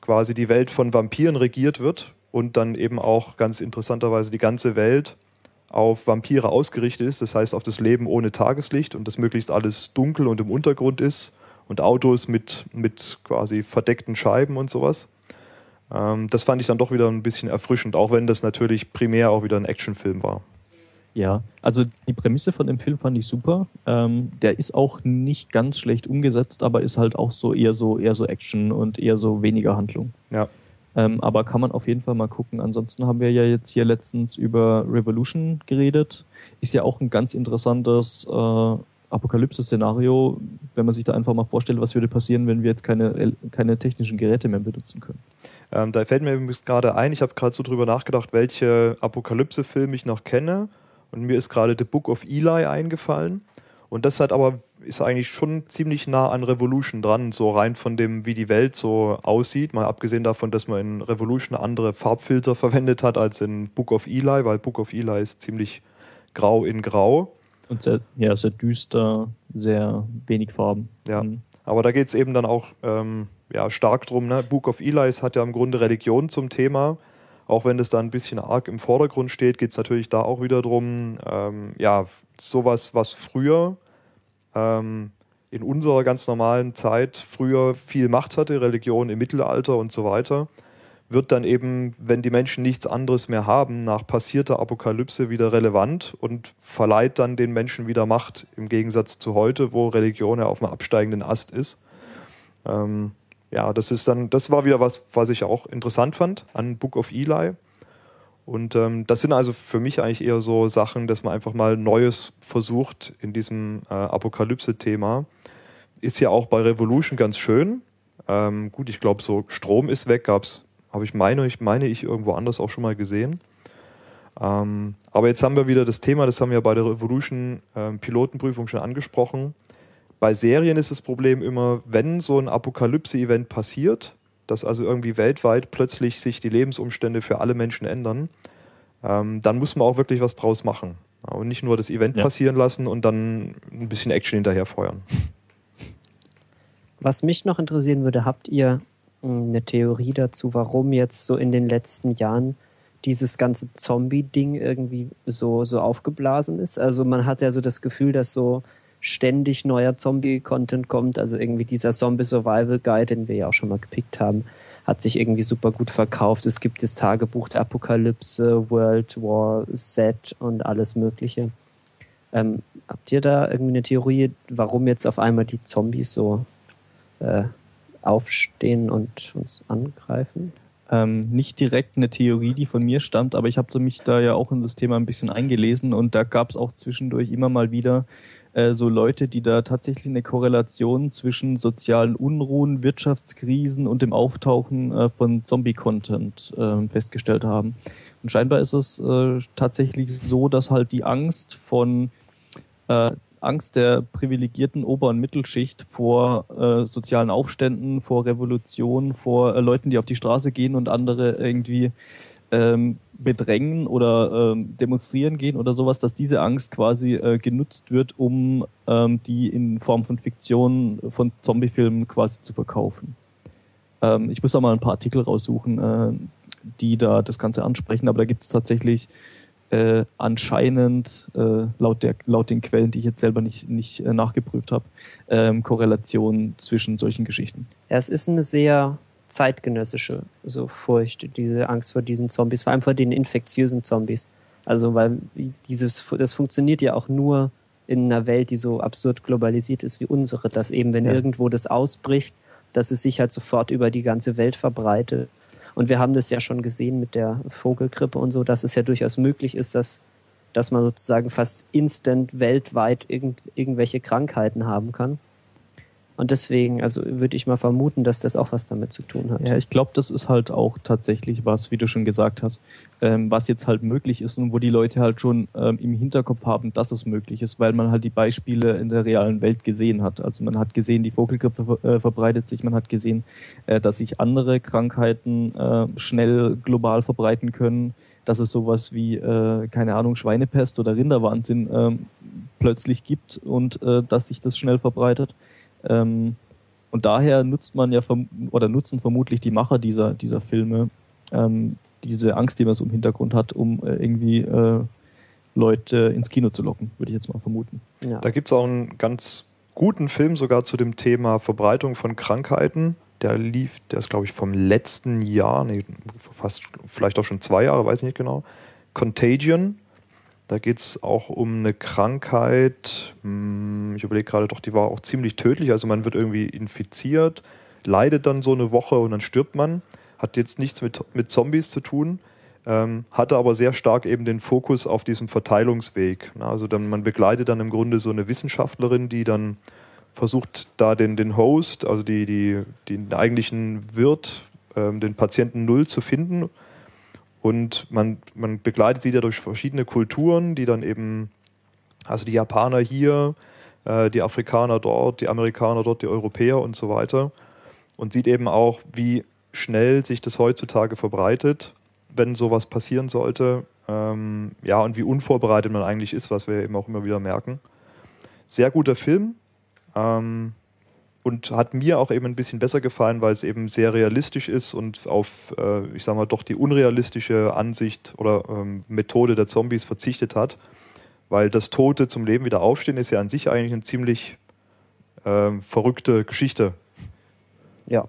quasi die Welt von Vampiren regiert wird und dann eben auch ganz interessanterweise die ganze Welt auf Vampire ausgerichtet ist, das heißt auf das Leben ohne Tageslicht und das möglichst alles dunkel und im Untergrund ist und Autos mit, mit quasi verdeckten Scheiben und sowas. Ähm, das fand ich dann doch wieder ein bisschen erfrischend, auch wenn das natürlich primär auch wieder ein Actionfilm war. Ja, also die Prämisse von dem Film fand ich super. Ähm, der ist auch nicht ganz schlecht umgesetzt, aber ist halt auch so eher so eher so Action und eher so weniger Handlung. Ja. Ähm, aber kann man auf jeden Fall mal gucken. Ansonsten haben wir ja jetzt hier letztens über Revolution geredet. Ist ja auch ein ganz interessantes äh, Apokalypse-Szenario, wenn man sich da einfach mal vorstellt, was würde passieren, wenn wir jetzt keine, keine technischen Geräte mehr benutzen können. Ähm, da fällt mir übrigens gerade ein, ich habe gerade so drüber nachgedacht, welche Apokalypse-Filme ich noch kenne. Und mir ist gerade The Book of Eli eingefallen. Und das hat aber ist eigentlich schon ziemlich nah an Revolution dran, so rein von dem, wie die Welt so aussieht. Mal abgesehen davon, dass man in Revolution andere Farbfilter verwendet hat als in Book of Eli, weil Book of Eli ist ziemlich grau in grau. Und sehr, ja, sehr düster, sehr wenig Farben. Ja. Mhm. Aber da geht es eben dann auch ähm, ja, stark drum. Ne? Book of Eli hat ja im Grunde Religion zum Thema. Auch wenn das da ein bisschen arg im Vordergrund steht, geht es natürlich da auch wieder drum, ähm, ja, sowas, was früher ähm, in unserer ganz normalen Zeit früher viel Macht hatte, Religion im Mittelalter und so weiter, wird dann eben, wenn die Menschen nichts anderes mehr haben, nach passierter Apokalypse wieder relevant und verleiht dann den Menschen wieder Macht, im Gegensatz zu heute, wo Religion ja auf einem absteigenden Ast ist. Ähm, ja, das ist dann, das war wieder was, was ich auch interessant fand an Book of Eli. Und ähm, das sind also für mich eigentlich eher so Sachen, dass man einfach mal Neues versucht in diesem äh, Apokalypse-Thema. Ist ja auch bei Revolution ganz schön. Ähm, gut, ich glaube, so Strom ist weg, gab's, habe ich meine, ich meine ich irgendwo anders auch schon mal gesehen. Ähm, aber jetzt haben wir wieder das Thema, das haben wir bei der Revolution ähm, Pilotenprüfung schon angesprochen. Bei Serien ist das Problem immer, wenn so ein Apokalypse-Event passiert, dass also irgendwie weltweit plötzlich sich die Lebensumstände für alle Menschen ändern, ähm, dann muss man auch wirklich was draus machen. Und nicht nur das Event Ja. passieren lassen und dann ein bisschen Action hinterher feuern. Was mich noch interessieren würde, habt ihr mh, eine Theorie dazu, warum jetzt so in den letzten Jahren dieses ganze Zombie-Ding irgendwie so, so aufgeblasen ist? Also man hat ja so das Gefühl, dass so ständig neuer Zombie-Content kommt. Also irgendwie dieser Zombie-Survival-Guide, den wir ja auch schon mal gepickt haben, hat sich irgendwie super gut verkauft. Es gibt das Tagebuch der Apokalypse, World War Z und alles Mögliche. Ähm, habt ihr da irgendwie eine Theorie, warum jetzt auf einmal die Zombies so äh, aufstehen und uns angreifen? Ähm, nicht direkt eine Theorie, die von mir stammt, aber ich habe mich da ja auch in das Thema ein bisschen eingelesen und da gab es auch zwischendurch immer mal wieder äh, so Leute, die da tatsächlich eine Korrelation zwischen sozialen Unruhen, Wirtschaftskrisen und dem Auftauchen äh, von Zombie-Content äh, festgestellt haben. Und scheinbar ist es äh, tatsächlich so, dass halt die Angst von äh, Angst der privilegierten Ober- und Mittelschicht vor sozialen Aufständen, vor Revolutionen, vor Leuten, die auf die Straße gehen und andere irgendwie ähm, bedrängen oder ähm, demonstrieren gehen oder sowas, dass diese Angst quasi äh, genutzt wird, um ähm, die in Form von Fiktion von Zombiefilmen quasi zu verkaufen. Ähm, ich muss da mal ein paar Artikel raussuchen, äh, die da das Ganze ansprechen, aber da gibt es tatsächlich äh, anscheinend äh, laut, der, laut den Quellen, die ich jetzt selber nicht, nicht äh, nachgeprüft habe, ähm, Korrelationen zwischen solchen Geschichten. Ja, es ist eine sehr zeitgenössische so Furcht, diese Angst vor diesen Zombies, vor allem vor den infektiösen Zombies. Also weil dieses, das funktioniert ja auch nur in einer Welt, die so absurd globalisiert ist wie unsere, dass eben, wenn Ja. irgendwo das ausbricht, dass es sich halt sofort über die ganze Welt verbreitet. Und wir haben das ja schon gesehen mit der Vogelgrippe und so, dass es ja durchaus möglich ist, dass, dass man sozusagen fast instant weltweit irgend, irgendwelche Krankheiten haben kann. Und deswegen, also würde ich mal vermuten, dass das auch was damit zu tun hat. Ja, ich glaube, das ist halt auch tatsächlich was, wie du schon gesagt hast, ähm, was jetzt halt möglich ist und wo die Leute halt schon ähm, im Hinterkopf haben, dass es möglich ist, weil man halt die Beispiele in der realen Welt gesehen hat. Also man hat gesehen, die Vogelgrippe äh, verbreitet sich, man hat gesehen, äh, dass sich andere Krankheiten äh, schnell global verbreiten können, dass es sowas wie, äh, keine Ahnung, Schweinepest oder Rinderwahnsinn ähm, plötzlich gibt und äh, dass sich das schnell verbreitet. Ähm, und daher nutzt man ja verm oder nutzen vermutlich die Macher dieser, dieser Filme ähm, diese Angst, die man so im Hintergrund hat, um äh, irgendwie äh, Leute ins Kino zu locken, würde ich jetzt mal vermuten. Ja. Da gibt es auch einen ganz guten Film sogar zu dem Thema Verbreitung von Krankheiten. der lief, der ist glaube ich vom letzten Jahr, nee, fast vielleicht auch schon zwei Jahre, weiß ich nicht genau. Contagion. Da geht es auch um eine Krankheit. hm, Ich überlege gerade doch, die war auch ziemlich tödlich. Also man wird irgendwie infiziert, leidet dann so eine Woche und dann stirbt man. Hat jetzt nichts mit, mit Zombies zu tun, ähm, hatte aber sehr stark eben den Fokus auf diesem Verteilungsweg. Also dann, man begleitet dann im Grunde so eine Wissenschaftlerin, die dann versucht, da den, den Host, also die, die, den eigentlichen Wirt, ähm, den Patienten Null zu finden. Und man, man begleitet sie da durch verschiedene Kulturen, die dann eben, also die Japaner hier, äh, die Afrikaner dort, die Amerikaner dort, die Europäer und so weiter. Und sieht eben auch, wie schnell sich das heutzutage verbreitet, wenn sowas passieren sollte. Ähm, ja, und wie unvorbereitet man eigentlich ist, was wir eben auch immer wieder merken. Sehr guter Film. Ähm, und hat mir auch eben ein bisschen besser gefallen, weil es eben sehr realistisch ist und auf, äh, ich sag mal, doch die unrealistische Ansicht oder ähm, Methode der Zombies verzichtet hat. Weil das Tote zum Leben wieder aufstehen ist ja an sich eigentlich eine ziemlich ähm, verrückte Geschichte. Ja.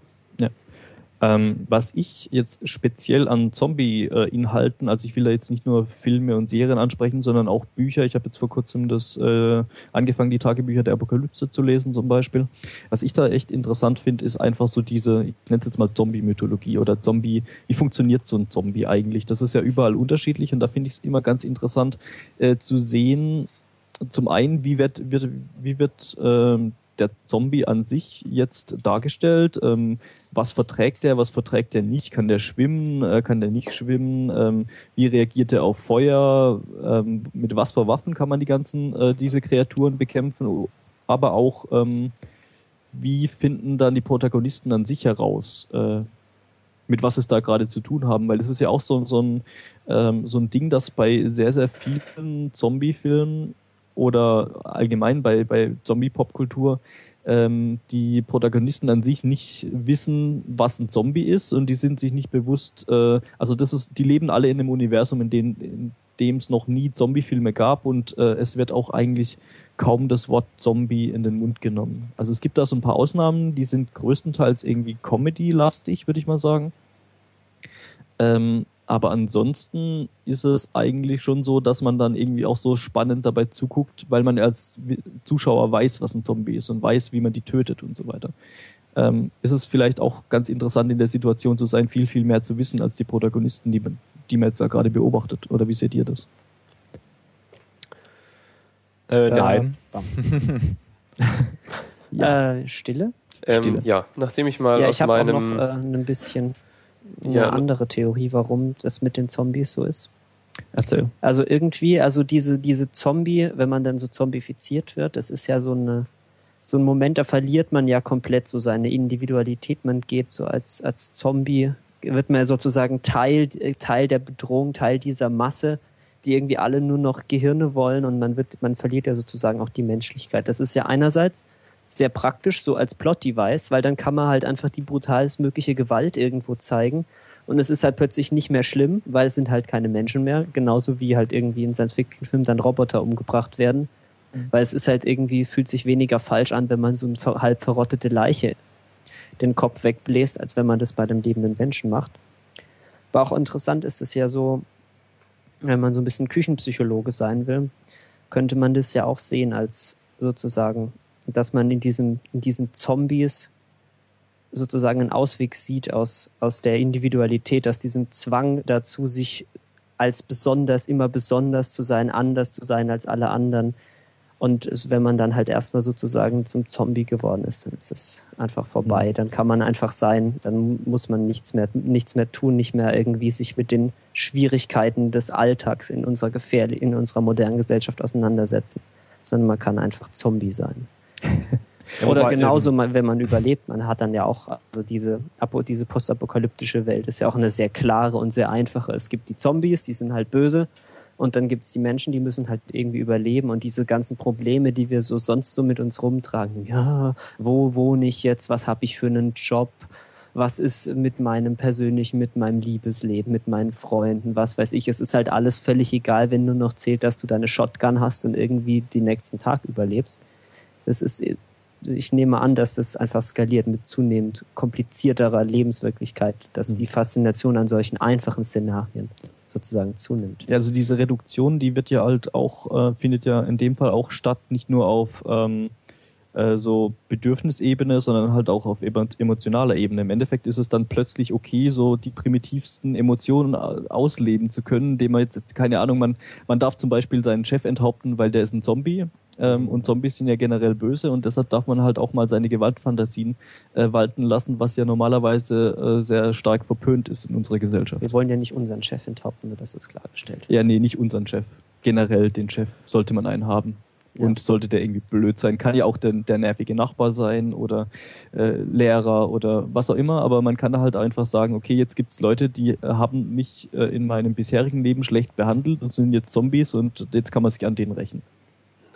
Ähm, was ich jetzt speziell an Zombie-Inhalten, also ich will da jetzt nicht nur Filme und Serien ansprechen, sondern auch Bücher. Ich habe jetzt vor kurzem das äh, angefangen, die Tagebücher der Apokalypse zu lesen zum Beispiel. Was ich da echt interessant finde, ist einfach so diese, ich nenne es jetzt mal Zombie-Mythologie oder Zombie, wie funktioniert so ein Zombie eigentlich? Das ist ja überall unterschiedlich und da finde ich es immer ganz interessant äh, zu sehen, zum einen, wie wird, wird, wie wird ähm, der Zombie an sich jetzt dargestellt? Ähm, was verträgt der, was verträgt der nicht? Kann der schwimmen, äh, kann der nicht schwimmen? Ähm, wie reagiert er auf Feuer? Ähm, mit was für Waffen kann man die ganzen, äh, diese Kreaturen bekämpfen? Aber auch, ähm, wie finden dann die Protagonisten an sich heraus, äh, mit was es da gerade zu tun haben? Weil es ist ja auch so, so, ein, ähm, so ein Ding, das bei sehr, sehr vielen Zombie-Filmen oder allgemein bei, bei Zombie-Popkultur ähm, die Protagonisten an sich nicht wissen, was ein Zombie ist und die sind sich nicht bewusst, äh, also das ist, die leben alle in einem Universum, in dem in dem es noch nie Zombie-Filme gab und äh, es wird auch eigentlich kaum das Wort Zombie in den Mund genommen. Also es gibt da so ein paar Ausnahmen, die sind größtenteils irgendwie Comedy-lastig, würde ich mal sagen. Ähm, aber ansonsten ist es eigentlich schon so, dass man dann irgendwie auch so spannend dabei zuguckt, weil man als Zuschauer weiß, was ein Zombie ist und weiß, wie man die tötet und so weiter. Ähm, ist es vielleicht auch ganz interessant in der Situation zu sein, viel, viel mehr zu wissen als die Protagonisten, die man, die man jetzt da gerade beobachtet. Oder wie seht ihr das? Äh, nein. Äh, Stille? Ähm, Stille. ja, nachdem ich mal ja, aus ich habe auch meinem noch äh, ein bisschen eine Ja. andere Theorie, warum das mit den Zombies so ist. Erzähl. Also irgendwie, also diese, diese Zombie, wenn man dann so zombifiziert wird, das ist ja so eine, so ein Moment, da verliert man ja komplett so seine Individualität. Man geht so als, als Zombie, wird man ja sozusagen Teil, äh, Teil der Bedrohung, Teil dieser Masse, die irgendwie alle nur noch Gehirne wollen und man wird, man verliert ja sozusagen auch die Menschlichkeit. Das ist ja einerseits sehr praktisch, so als Plot-Device, weil dann kann man halt einfach die brutalstmögliche Gewalt irgendwo zeigen. Und es ist halt plötzlich nicht mehr schlimm, weil es sind halt keine Menschen mehr. Genauso wie halt irgendwie in Science-Fiction-Filmen dann Roboter umgebracht werden. Weil es ist halt irgendwie, fühlt sich weniger falsch an, wenn man so eine halb verrottete Leiche den Kopf wegbläst, als wenn man das bei einem lebenden Menschen macht. Aber auch interessant ist es ja so, wenn man so ein bisschen Küchenpsychologe sein will, könnte man das ja auch sehen als sozusagen, dass man in diesen, in diesen Zombies sozusagen einen Ausweg sieht aus, aus der Individualität, aus diesem Zwang dazu, sich als besonders, immer besonders zu sein, anders zu sein als alle anderen. Und wenn man dann halt erstmal sozusagen zum Zombie geworden ist, dann ist es einfach vorbei. Dann kann man einfach sein, dann muss man nichts mehr, nichts mehr tun, nicht mehr irgendwie sich mit den Schwierigkeiten des Alltags in unserer gefährlich, in unserer modernen Gesellschaft auseinandersetzen, sondern man kann einfach Zombie sein. Oder genauso, ähm, wenn man überlebt, man hat dann ja auch, also diese, diese postapokalyptische Welt ist ja auch eine sehr klare und sehr einfache. Es gibt die Zombies, die sind halt böse. Und dann gibt es die Menschen, die müssen halt irgendwie überleben. Und diese ganzen Probleme, die wir so sonst so mit uns rumtragen. Ja, wo wohne ich jetzt? Was habe ich für einen Job? Was ist mit meinem persönlichen, mit meinem Liebesleben, mit meinen Freunden? Was weiß ich. Es ist halt alles völlig egal, wenn nur noch zählt, dass du deine Shotgun hast und irgendwie den nächsten Tag überlebst. Das ist ich nehme an, dass das einfach skaliert mit zunehmend komplizierterer Lebenswirklichkeit, dass Mhm. die Faszination an solchen einfachen Szenarien sozusagen zunimmt. Ja, also diese Reduktion, die wird ja halt auch, äh, findet ja in dem Fall auch statt, nicht nur auf ähm, äh, so Bedürfnisebene, sondern halt auch auf emo- emotionaler Ebene. Im Endeffekt ist es dann plötzlich okay, so die primitivsten Emotionen au- ausleben zu können, indem man jetzt, jetzt keine Ahnung, man, man darf zum Beispiel seinen Chef enthaupten, weil der ist ein Zombie. Ähm, und Zombies sind ja generell böse und deshalb darf man halt auch mal seine Gewaltfantasien äh, walten lassen, was ja normalerweise äh, sehr stark verpönt ist in unserer Gesellschaft. Wir wollen ja nicht unseren Chef enthaupten, das ist klargestellt. Ja, nee, nicht unseren Chef. Generell den Chef sollte man einen haben. Und sollte der irgendwie blöd sein, kann ja auch der, der nervige Nachbar sein oder äh, Lehrer oder was auch immer, aber man kann halt einfach sagen, okay, jetzt gibt's Leute, die äh, haben mich äh, in meinem bisherigen Leben schlecht behandelt und sind jetzt Zombies und jetzt kann man sich an denen rächen.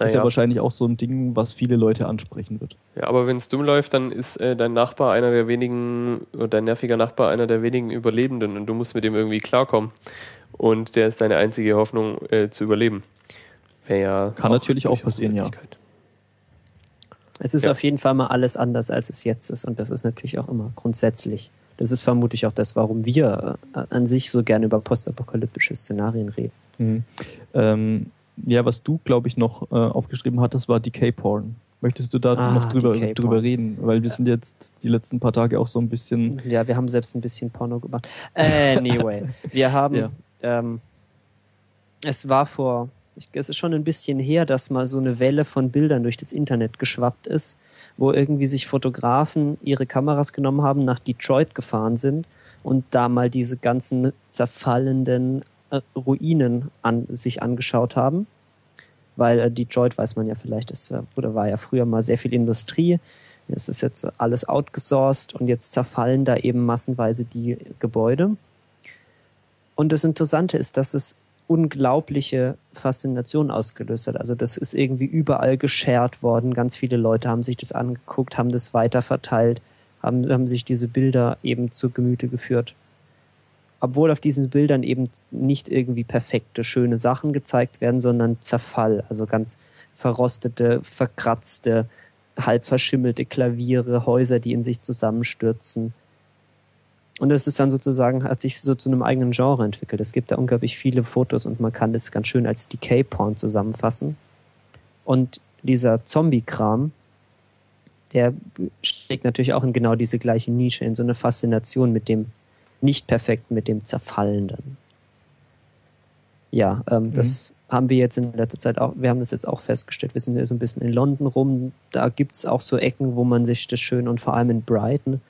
Das ist ja Naja. wahrscheinlich auch so ein Ding, was viele Leute ansprechen wird. Ja, aber wenn es dumm läuft, dann ist äh, dein Nachbar einer der wenigen, oder dein nerviger Nachbar einer der wenigen Überlebenden und du musst mit dem irgendwie klarkommen. Und der ist deine einzige Hoffnung äh, zu überleben. Wäre ja Kann natürlich auch passieren, ja. Es ist Ja. auf jeden Fall mal alles anders, als es jetzt ist. Und das ist natürlich auch immer grundsätzlich. Das ist vermutlich auch das, warum wir äh, an sich so gerne über postapokalyptische Szenarien reden. Mhm. Ähm, ja, was du, glaube ich, noch äh, aufgeschrieben hattest, war Decay-Porn. Möchtest du da Ah, noch drüber, drüber reden? Weil wir sind jetzt die letzten paar Tage auch so ein bisschen Ja, wir haben selbst ein bisschen Porno gemacht. Anyway, wir haben, Ja. ähm, es war vor, ich, es ist schon ein bisschen her, dass mal so eine Welle von Bildern durch das Internet geschwappt ist, wo irgendwie sich Fotografen ihre Kameras genommen haben, nach Detroit gefahren sind und da mal diese ganzen zerfallenden äh, Ruinen an sich angeschaut haben. Weil äh, Detroit, weiß man ja vielleicht, ist, äh, oder war ja früher mal sehr viel Industrie. Es ist jetzt alles outgesourced und jetzt zerfallen da eben massenweise die Gebäude. Und das Interessante ist, dass es unglaubliche Faszination ausgelöst hat. Also das ist irgendwie überall geshared worden. Ganz viele Leute haben sich das angeguckt, haben das weiterverteilt, haben, haben sich diese Bilder eben zu Gemüte geführt. Obwohl auf diesen Bildern eben nicht irgendwie perfekte, schöne Sachen gezeigt werden, sondern Zerfall. Also ganz verrostete, verkratzte, halb verschimmelte Klaviere, Häuser, die in sich zusammenstürzen. Und es ist dann sozusagen, hat sich so zu einem eigenen Genre entwickelt. Es gibt da unglaublich viele Fotos und man kann das ganz schön als Decay-Porn zusammenfassen. Und dieser Zombie-Kram, der schlägt natürlich auch in genau diese gleiche Nische, in so eine Faszination mit dem Nicht-Perfekten, mit dem Zerfallenden. Ja, ähm, das haben wir jetzt in letzter Zeit auch, wir haben das jetzt auch festgestellt, wir sind ja so ein bisschen in London rum, da gibt's auch so Ecken, wo man sich das schön und vor allem in Brighton,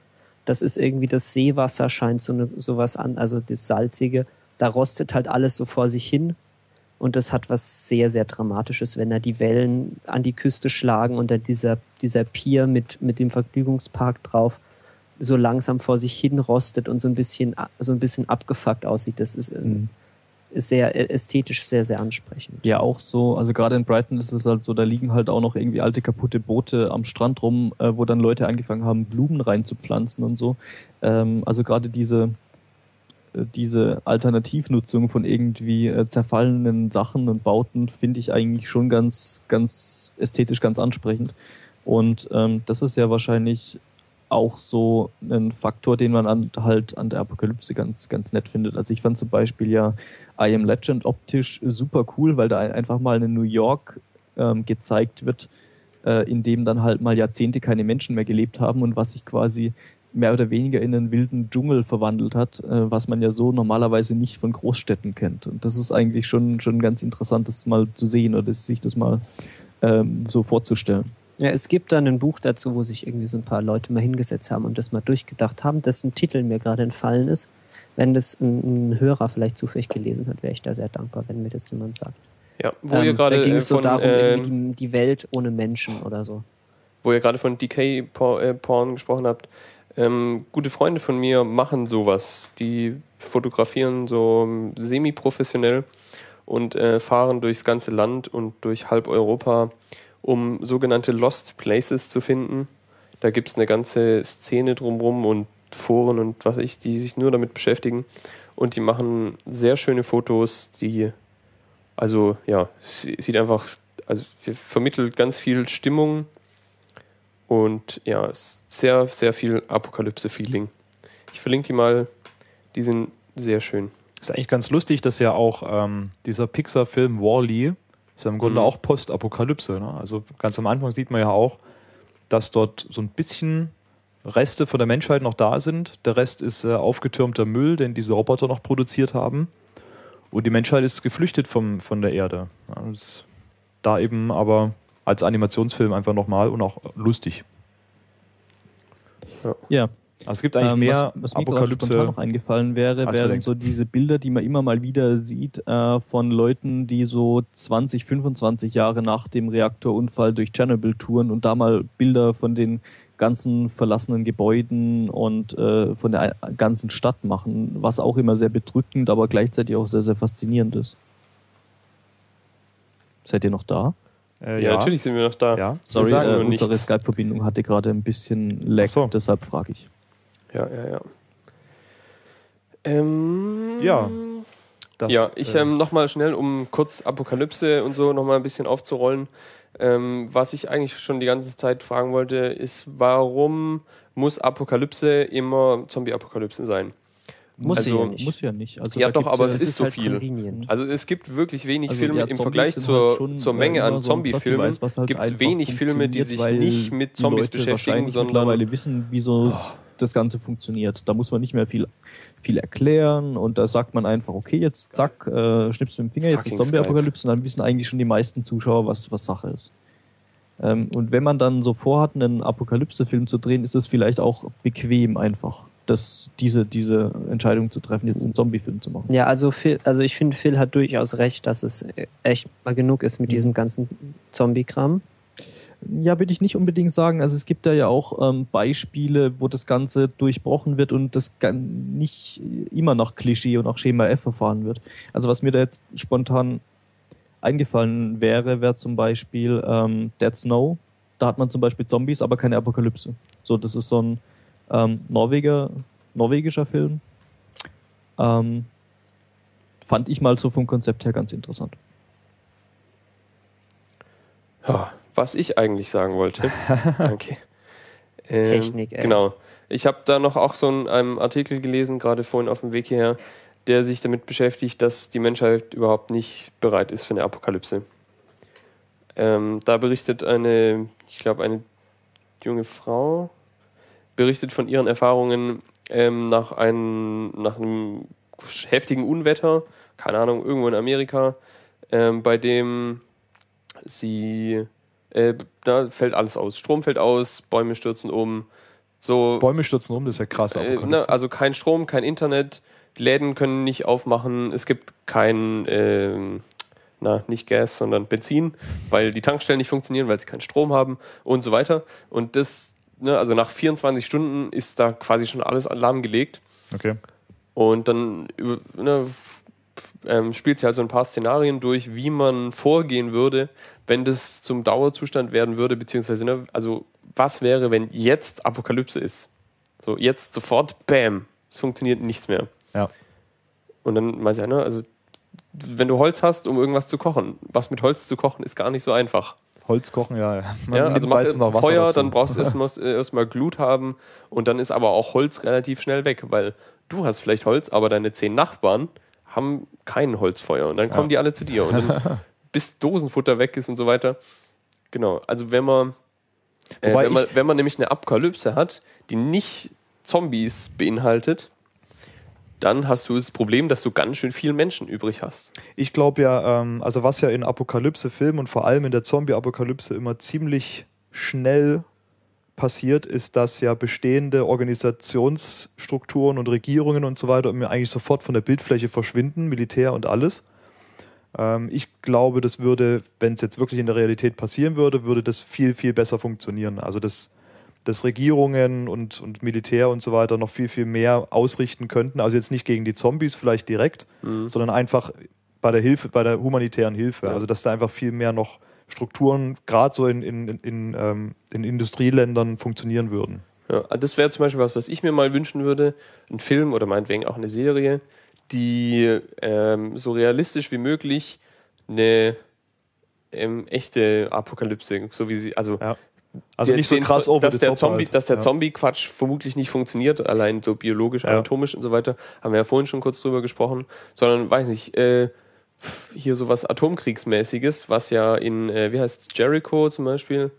das ist irgendwie das Seewasser scheint so eine, sowas an, also das Salzige, da rostet halt alles so vor sich hin. Und das hat was sehr, sehr Dramatisches, wenn da die Wellen an die Küste schlagen und da dieser, dieser Pier mit, mit dem Vergnügungspark drauf so langsam vor sich hin rostet und so ein bisschen, so ein bisschen abgefuckt aussieht. Das ist, äh, Mhm. ist sehr ästhetisch sehr, sehr ansprechend. Ja, auch so, also gerade in Brighton ist es halt so, da liegen halt auch noch irgendwie alte kaputte Boote am Strand rum, äh, wo dann Leute angefangen haben, Blumen reinzupflanzen und so. Ähm, also gerade diese, äh, diese Alternativnutzung von irgendwie äh, zerfallenen Sachen und Bauten finde ich eigentlich schon ganz, ganz ästhetisch ganz ansprechend. Und ähm, das ist ja wahrscheinlich auch so ein Faktor, den man an, halt an der Apokalypse ganz, ganz nett findet. Also ich fand zum Beispiel ja I Am Legend optisch super cool, weil da ein- einfach mal in New York ähm, gezeigt wird, äh, in dem dann halt mal Jahrzehnte keine Menschen mehr gelebt haben und was sich quasi mehr oder weniger in einen wilden Dschungel verwandelt hat, äh, was man ja so normalerweise nicht von Großstädten kennt. Und das ist eigentlich schon, schon ganz interessant, das mal zu sehen oder sich das mal ähm, so vorzustellen. Ja, es gibt dann ein Buch dazu, wo sich irgendwie so ein paar Leute mal hingesetzt haben und das mal durchgedacht haben, dessen Titel mir gerade entfallen ist. Wenn das ein, ein Hörer vielleicht zufällig gelesen hat, wäre ich da sehr dankbar, wenn mir das jemand sagt. Ja, wo Ähm, ihr gerade da ging äh, es so von, darum, äh, die, die Welt ohne Menschen oder so. wo ihr gerade von Decay-Porn gesprochen habt, ähm, gute Freunde von mir machen sowas. Die fotografieren so ähm, semi-professionell und äh, fahren durchs ganze Land und durch halb Europa, um sogenannte Lost Places zu finden. Da gibt es eine ganze Szene drumrum und Foren und was weiß ich, die sich nur damit beschäftigen. Und die machen sehr schöne Fotos, die, also ja, sie- sieht einfach, also vermittelt ganz viel Stimmung Und ja, sehr, sehr viel Apokalypse-Feeling. Ich verlinke die mal, die sind sehr schön. Ist eigentlich ganz lustig, dass ja auch ähm, dieser Pixar-Film Wall-E ist ja im Grunde Mhm. auch Postapokalypse. Ne? Also ganz am Anfang sieht man ja auch, dass dort so ein bisschen Reste von der Menschheit noch da sind. Der Rest ist äh, aufgetürmter Müll, den diese Roboter noch produziert haben. Und die Menschheit ist geflüchtet vom, von der Erde. Ja, das ist da eben aber als Animationsfilm einfach nochmal und auch lustig. Ja, Also es gibt eigentlich Ähm, mehr was, was mir Apokalypse. noch eingefallen wäre, wären so diese Bilder, die man immer mal wieder sieht äh, von Leuten, die so 20, 25 Jahre nach dem Reaktorunfall durch Tschernobyl touren und da mal Bilder von den ganzen verlassenen Gebäuden und äh, von der ganzen Stadt machen, was auch immer sehr bedrückend, aber gleichzeitig auch sehr, sehr faszinierend ist. Seid ihr noch da? Äh, Ja, natürlich sind wir noch da. Ja. Sorry, äh, unsere. Skype-Verbindung hatte gerade ein bisschen Lag, so. deshalb frage ich. Ja, ja, ja. Ähm, Ja. Das, ja, ich äh, ähm, nochmal schnell, um kurz Apokalypse und so nochmal ein bisschen aufzurollen. Ähm, was ich eigentlich schon die ganze Zeit fragen wollte, ist, warum muss Apokalypse immer Zombie-Apokalypse sein? Muss Also, ja nicht. Muss ja nicht. Also Ja, doch, aber es ist so halt viel. convenient. Also es gibt wirklich wenig Also, Filme ja, im Vergleich zur, halt zur Menge an so Zombie-Filmen. Halt gibt es wenig Filme, die sich nicht mit die Zombies Leute beschäftigen, wahrscheinlich sondern mittlerweile wissen, wie so das Ganze funktioniert. Da muss man nicht mehr viel, viel erklären und da sagt man einfach, okay, jetzt zack, äh, schnippst du mit dem Finger, jetzt ist Zombie-Apokalypse und dann wissen eigentlich schon die meisten Zuschauer, was, was Sache ist. Ähm, und wenn man dann so vorhat, einen Apokalypse-Film zu drehen, ist es vielleicht auch bequem einfach, das, diese, diese Entscheidung zu treffen, jetzt einen Zombie-Film zu machen. Ja, also, Phil, also ich finde, Phil hat durchaus recht, dass es echt mal genug ist mit Mhm. diesem ganzen Zombie-Kram. Ja, würde ich nicht unbedingt sagen. Also es gibt da ja auch ähm, Beispiele, wo das Ganze durchbrochen wird und das nicht immer nach Klischee und nach Schema F verfahren wird. Also was mir da jetzt spontan eingefallen wäre, wäre zum Beispiel ähm, Dead Snow. Da hat man zum Beispiel Zombies, aber keine Apokalypse. So, das ist so ein ähm, Norweger, norwegischer Film. Ähm, fand ich mal so vom Konzept her ganz interessant. Ja, was ich eigentlich sagen wollte. Danke. Ähm, Technik, ey. Genau. Ich habe da noch auch so einen, einen Artikel gelesen, gerade vorhin auf dem Weg hierher, der sich damit beschäftigt, dass die Menschheit überhaupt nicht bereit ist für eine Apokalypse. Ähm, da berichtet eine, ich glaube, eine junge Frau, berichtet von ihren Erfahrungen ähm, nach, einem, nach einem heftigen Unwetter, keine Ahnung, irgendwo in Amerika, ähm, bei dem sie, äh, da fällt alles aus. Strom fällt aus, Bäume stürzen um, so. Bäume stürzen um, das ist ja krass. Äh, ne, also kein Strom, kein Internet, Läden können nicht aufmachen, es gibt kein, ähm, na, nicht Gas, sondern Benzin, weil die Tankstellen nicht funktionieren, weil sie keinen Strom haben und so weiter. Und das, ne, also nach 24 Stunden ist da quasi schon alles lahmgelegt. okay. Und dann über- ne, ähm, spielt sie halt so ein paar Szenarien durch, wie man vorgehen würde, wenn das zum Dauerzustand werden würde, beziehungsweise, ne, also was wäre, wenn jetzt Apokalypse ist? So, jetzt sofort, bam, es funktioniert nichts mehr. Ja. Und dann meint sie, ja, ne, also wenn du Holz hast, um irgendwas zu kochen, was mit Holz zu kochen, ist gar nicht so einfach. Holz kochen, ja. ja. Man Ja, also mach noch Wasser Feuer, dazu. dann brauchst du erstmal erstmal Glut haben und dann ist aber auch Holz relativ schnell weg, weil du hast vielleicht Holz, aber deine zehn Nachbarn haben kein Holzfeuer und dann kommen die alle zu dir und dann bis Dosenfutter weg ist und so weiter. Genau, also wenn man, äh, wenn, man wenn man nämlich eine Apokalypse hat, die nicht Zombies beinhaltet, dann hast du das Problem, dass du ganz schön viel Menschen übrig hast. Ich glaube ja, ähm, also was ja in Apokalypse-Filmen und vor allem in der Zombie-Apokalypse immer ziemlich schnell passiert, ist, dass ja bestehende Organisationsstrukturen und Regierungen und so weiter eigentlich sofort von der Bildfläche verschwinden, Militär und alles. Ähm, ich glaube, das würde, wenn es jetzt wirklich in der Realität passieren würde, würde das viel, viel besser funktionieren. Also dass, dass Regierungen und, und Militär und so weiter noch viel, viel mehr ausrichten könnten. Also jetzt nicht gegen die Zombies vielleicht direkt, sondern einfach bei der Hilfe, bei der humanitären Hilfe. Ja. Also dass da einfach viel mehr noch Strukturen, gerade so in, in, in, in, ähm, in Industrieländern funktionieren würden. Ja, das wäre zum Beispiel was, was ich mir mal wünschen würde. Ein Film oder meinetwegen auch eine Serie, die ähm, so realistisch wie möglich eine ähm, echte Apokalypse, so wie sie, also Ja. Also der- nicht so den- krass over dass the der Zombie, halt. dass der Ja. Zombie-Quatsch vermutlich nicht funktioniert, allein so biologisch, Ja. anatomisch und so weiter, haben wir ja vorhin schon kurz drüber gesprochen, sondern weiß nicht, äh, hier sowas Atomkriegsmäßiges, was ja in, äh, wie heißt Jericho zum Beispiel,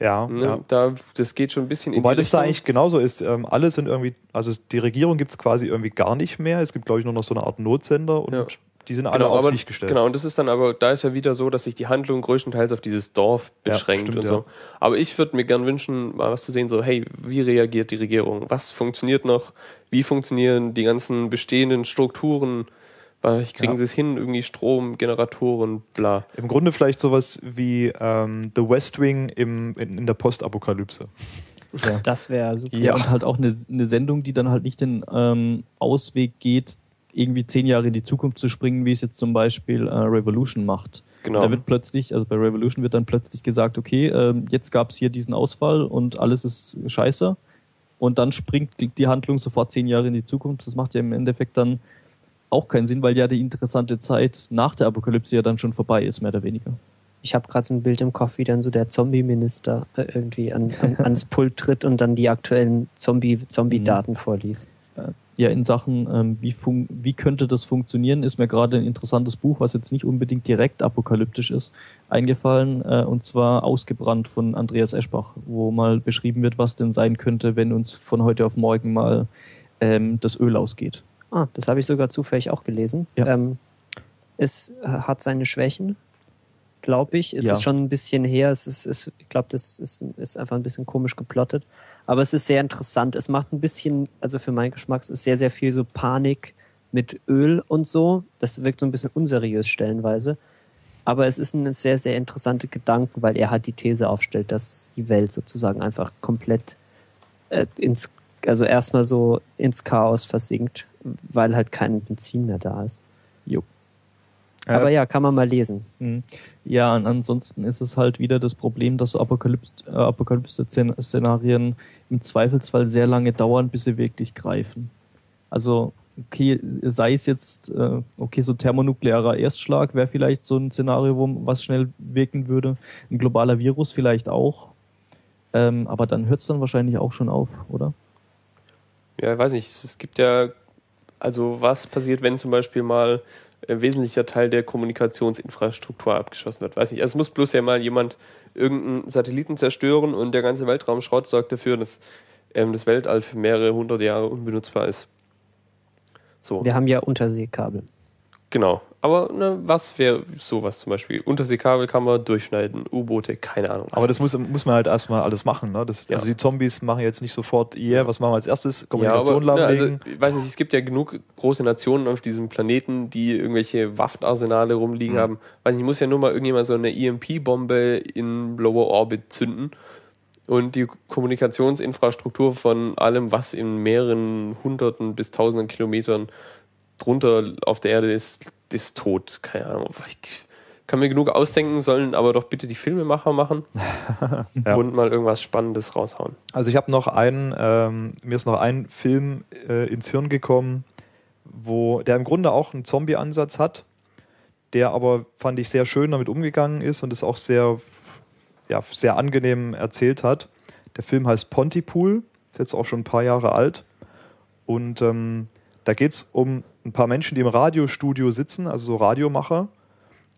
Ja, ne, ja. da, das geht schon ein bisschen Wobei in die das da Richtung. eigentlich genauso ist. Ähm, alle sind irgendwie, also die Regierung gibt es quasi irgendwie gar nicht mehr. Es gibt, glaube ich, nur noch so eine Art Notsender und Ja. die sind alle Genau, auf aber, sich gestellt. genau, und das ist dann aber, da ist ja wieder so, dass sich die Handlung größtenteils auf dieses Dorf Ja, beschränkt stimmt, und ja. so. Aber ich würde mir gern wünschen, mal was zu sehen, so, hey, wie reagiert die Regierung? Was funktioniert noch? Wie funktionieren die ganzen bestehenden Strukturen? Weil kriegen Ja. sie es hin, irgendwie Strom, Generatoren, bla. Im Grunde vielleicht sowas wie ähm, The West Wing im, in, in der Postapokalypse. Das wäre super. Ja, und halt auch eine, eine Sendung, die dann halt nicht den ähm, Ausweg geht, irgendwie zehn Jahre in die Zukunft zu springen, wie es jetzt zum Beispiel äh, Revolution macht. Genau. Da wird plötzlich, also bei Revolution wird dann plötzlich gesagt, okay, ähm, jetzt gab es hier diesen Ausfall und alles ist scheiße. Und dann springt die Handlung sofort zehn Jahre in die Zukunft. Das macht ja im Endeffekt dann auch keinen Sinn, weil ja die interessante Zeit nach der Apokalypse ja dann schon vorbei ist, mehr oder weniger. Ich habe gerade so ein Bild im Kopf, wie dann so der Zombie-Minister äh, irgendwie an, an, ans Pult tritt und dann die aktuellen Zombie- Zombie-Daten vorliest. Ja, in Sachen, ähm, wie, wie könnte das funktionieren, ist mir gerade ein interessantes Buch, was jetzt nicht unbedingt direkt apokalyptisch ist, eingefallen, äh, und zwar Ausgebrannt von Andreas Eschbach, wo mal beschrieben wird, was denn sein könnte, wenn uns von heute auf morgen mal ähm, das Öl ausgeht. Ah, das habe ich sogar zufällig auch gelesen. Ja. Ähm, es äh, hat seine Schwächen, glaube ich. Es Ja. ist schon ein bisschen her. Es ist, ist, ich glaube, das ist, ist einfach ein bisschen komisch geplottet. Aber es ist sehr interessant. Es macht ein bisschen, also für meinen Geschmack, es ist sehr, sehr viel so Panik mit Öl und so. Das wirkt so ein bisschen unseriös stellenweise. Aber es ist ein sehr, sehr interessante Gedanke, weil er halt die These aufstellt, dass die Welt sozusagen einfach komplett äh, ins, also erstmal so ins Chaos versinkt, weil halt kein Benzin mehr da ist. Jo. Ja. Aber ja, kann man mal lesen. Mhm. Ja, und ansonsten ist es halt wieder das Problem, dass äh, Apokalypse-Szenarien im Zweifelsfall sehr lange dauern, bis sie wirklich greifen. Also, okay, sei es jetzt, äh, okay, so thermonuklearer Erstschlag wäre vielleicht so ein Szenario, wo was schnell wirken würde. Ein globaler Virus vielleicht auch. Ähm, aber dann hört es dann wahrscheinlich auch schon auf, oder? Ja, ich weiß nicht. Es gibt ja, also was passiert, wenn zum Beispiel mal ein wesentlicher Teil der Kommunikationsinfrastruktur abgeschossen wird? Weiß nicht. Also es muss bloß ja mal jemand irgendeinen Satelliten zerstören und der ganze Weltraumschrott sorgt dafür, dass ähm, das Weltall für mehrere hundert Jahre unbenutzbar ist. So, Wir haben ja Unterseekabel. genau. Aber ne, was wäre sowas zum Beispiel? Unterseekabel kann man durchschneiden, U-Boote, keine Ahnung. Aber das muss, muss man halt erstmal alles machen. Ne? Das, Ja. Also die Zombies machen jetzt nicht sofort, yeah, was machen wir als erstes? Ja, Kommunikation aber, ne, also, ich weiß nicht, es gibt ja genug große Nationen auf diesem Planeten, die irgendwelche Waffenarsenale rumliegen Mhm. haben. Weiß nicht, muss ja nur mal irgendjemand so eine EMP-Bombe in Lower Orbit zünden und die Kommunikationsinfrastruktur von allem, was in mehreren hunderten bis tausenden Kilometern drunter auf der Erde ist, ist tot. Keine Ahnung. Ich kann mir genug ausdenken, sollen aber doch bitte die Filmemacher machen Ja. und mal irgendwas Spannendes raushauen. Also ich habe noch einen, ähm, mir ist noch ein Film äh, ins Hirn gekommen, wo der im Grunde auch einen Zombie-Ansatz hat, der aber fand ich sehr schön damit umgegangen ist und es auch sehr, ja, sehr angenehm erzählt hat. Der Film heißt Pontypool, ist jetzt auch schon ein paar Jahre alt und ähm, da geht es um ein paar Menschen, die im Radiostudio sitzen, also so Radiomacher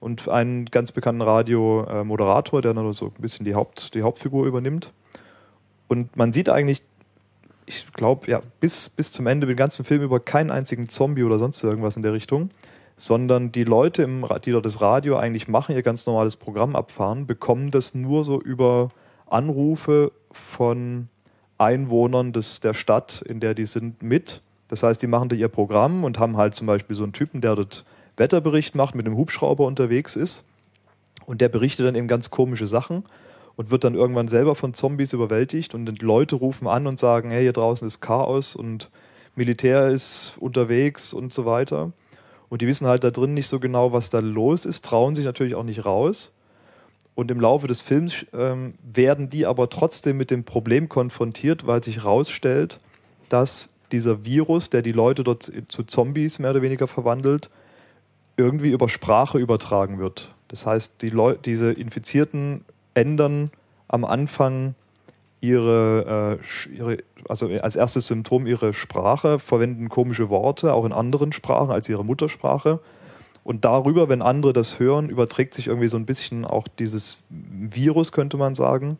und einen ganz bekannten Radiomoderator, der dann so ein bisschen die, Haupt, die Hauptfigur übernimmt. Und man sieht eigentlich, ich glaube, ja, bis, bis zum Ende den ganzen Film über keinen einzigen Zombie oder sonst irgendwas in der Richtung, sondern die Leute, im, die dort das Radio eigentlich machen, ihr ganz normales Programm abfahren, bekommen das nur so über Anrufe von Einwohnern des, der Stadt, in der die sind, mit. Das heißt, die machen da ihr Programm und haben halt zum Beispiel so einen Typen, der dort Wetterbericht macht, mit einem Hubschrauber unterwegs ist. Und der berichtet dann eben ganz komische Sachen und wird dann irgendwann selber von Zombies überwältigt und Leute rufen an und sagen, hey, hier draußen ist Chaos und Militär ist unterwegs und so weiter. Und die wissen halt da drin nicht so genau, was da los ist, trauen sich natürlich auch nicht raus. Und im Laufe des Films ähm, werden die aber trotzdem mit dem Problem konfrontiert, weil sich herausstellt, dass dieser Virus, der die Leute dort zu Zombies mehr oder weniger verwandelt, irgendwie über Sprache übertragen wird. Das heißt, die Leu diese Infizierten ändern am Anfang ihre, äh, ihre, also als erstes Symptom ihre Sprache, verwenden komische Worte, auch in anderen Sprachen als ihre Muttersprache. Und darüber, wenn andere das hören, überträgt sich irgendwie so ein bisschen auch dieses Virus, könnte man sagen.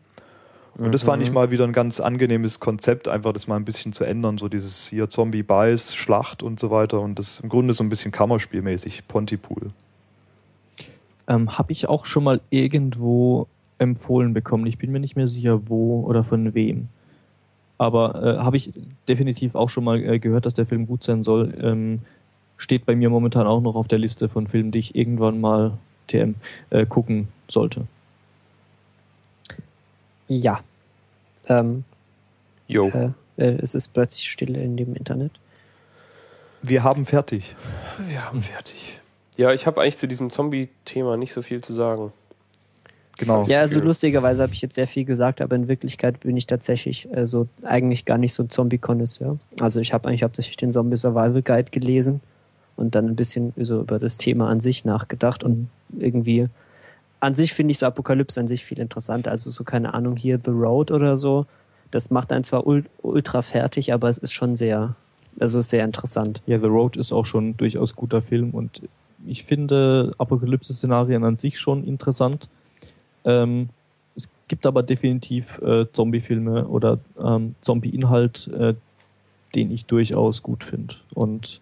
Und das fand ich Mhm. mal wieder ein ganz angenehmes Konzept, einfach das mal ein bisschen zu ändern, so dieses hier Zombie-Beiß, Schlacht und so weiter. Und das im Grunde so ein bisschen Kammerspielmäßig, Pontypool. Ähm, Habe ich auch schon mal irgendwo empfohlen bekommen. Ich bin mir nicht mehr sicher, wo oder von wem. Aber äh, habe ich definitiv auch schon mal äh, gehört, dass der Film gut sein soll. Ähm, steht bei mir momentan auch noch auf der Liste von Filmen, die ich irgendwann mal TM äh, gucken sollte. Ja. Ähm, Jo. äh, äh, es ist plötzlich still in dem Internet. Wir haben fertig. Wir haben fertig. Ja, ich habe eigentlich zu diesem Zombie-Thema nicht so viel zu sagen. Genau. Ja, also lustigerweise habe ich jetzt sehr viel gesagt, aber in Wirklichkeit bin ich tatsächlich äh, so eigentlich gar nicht so ein Zombie-Konnoisseur. Also ich habe eigentlich hauptsächlich den Zombie Survival Guide gelesen und dann ein bisschen so über das Thema an sich nachgedacht und irgendwie an sich finde ich so Apokalypse an sich viel interessanter. Also so keine Ahnung hier The Road oder so. Das macht einen zwar ul ultra fertig, aber es ist schon sehr, also sehr interessant. Ja, The Road ist auch schon durchaus guter Film und ich finde Apokalypse-Szenarien an sich schon interessant. Ähm, es gibt aber definitiv äh, Zombie-Filme oder ähm, Zombie-Inhalt, äh, den ich durchaus gut finde. Und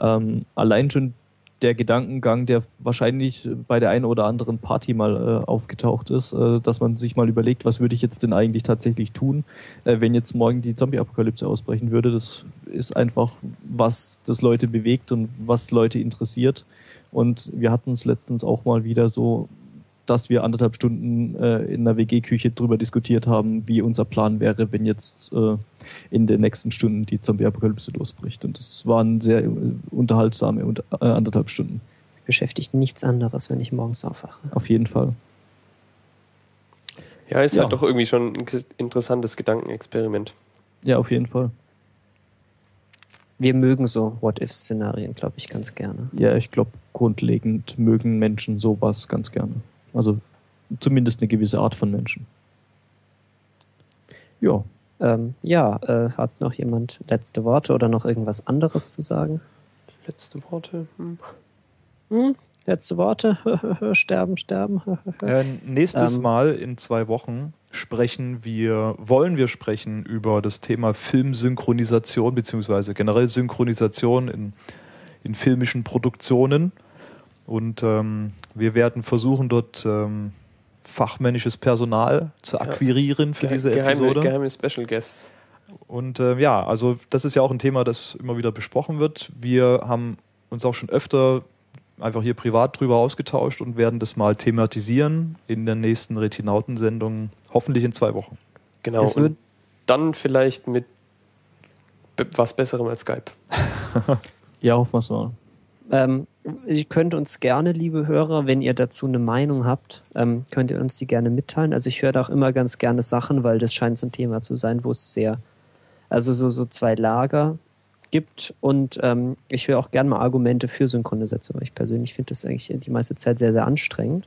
ähm, allein schon der Gedankengang, der wahrscheinlich bei der einen oder anderen Party mal äh, aufgetaucht ist, äh, dass man sich mal überlegt, was würde ich jetzt denn eigentlich tatsächlich tun, äh, wenn jetzt morgen die Zombie-Apokalypse ausbrechen würde. Das ist einfach, was das Leute bewegt und was Leute interessiert. Und wir hatten es letztens auch mal wieder so, dass wir anderthalb Stunden äh, in der WG-Küche drüber diskutiert haben, wie unser Plan wäre, wenn jetzt äh, in den nächsten Stunden die Zombie-Apokalypse losbricht. Und es waren sehr äh, unterhaltsame äh, anderthalb Stunden. Beschäftigt nichts anderes, wenn ich morgens aufwache. Auf jeden Fall. Ja, ist Ja. halt doch irgendwie schon ein interessantes Gedankenexperiment. Ja, auf jeden Fall. Wir mögen so What-If-Szenarien, glaube ich, ganz gerne. Ja, ich glaube, grundlegend mögen Menschen sowas ganz gerne. Also zumindest eine gewisse Art von Menschen. Ja, Ähm, ja, äh, hat noch jemand letzte Worte oder noch irgendwas anderes zu sagen? Letzte Worte. Hm. Hm? Letzte Worte? sterben, sterben. Äh, nächstes Ähm. Mal in zwei Wochen sprechen wir, wollen wir sprechen über das Thema Filmsynchronisation beziehungsweise generell Synchronisation in, in filmischen Produktionen. Und ähm, wir werden versuchen, dort ähm, fachmännisches Personal zu Ja. akquirieren für Ge diese geheime, Episode. geheime Special Guests. Und äh, ja, also das ist ja auch ein Thema, das immer wieder besprochen wird. Wir haben uns auch schon öfter einfach hier privat drüber ausgetauscht und werden das mal thematisieren in der nächsten Retinauten-Sendung, hoffentlich in zwei Wochen. Genau. Es wird- Und dann vielleicht mit was Besserem als Skype. ja, hoffen wir es mal. Ähm, ihr könnt uns gerne, liebe Hörer, wenn ihr dazu eine Meinung habt, ähm, könnt ihr uns die gerne mitteilen. Also ich höre da auch immer ganz gerne Sachen, weil das scheint so ein Thema zu sein, wo es sehr, also so, so zwei Lager gibt und ähm, ich höre auch gerne mal Argumente für Synchronisation. Ich persönlich finde das eigentlich die meiste Zeit sehr, sehr anstrengend.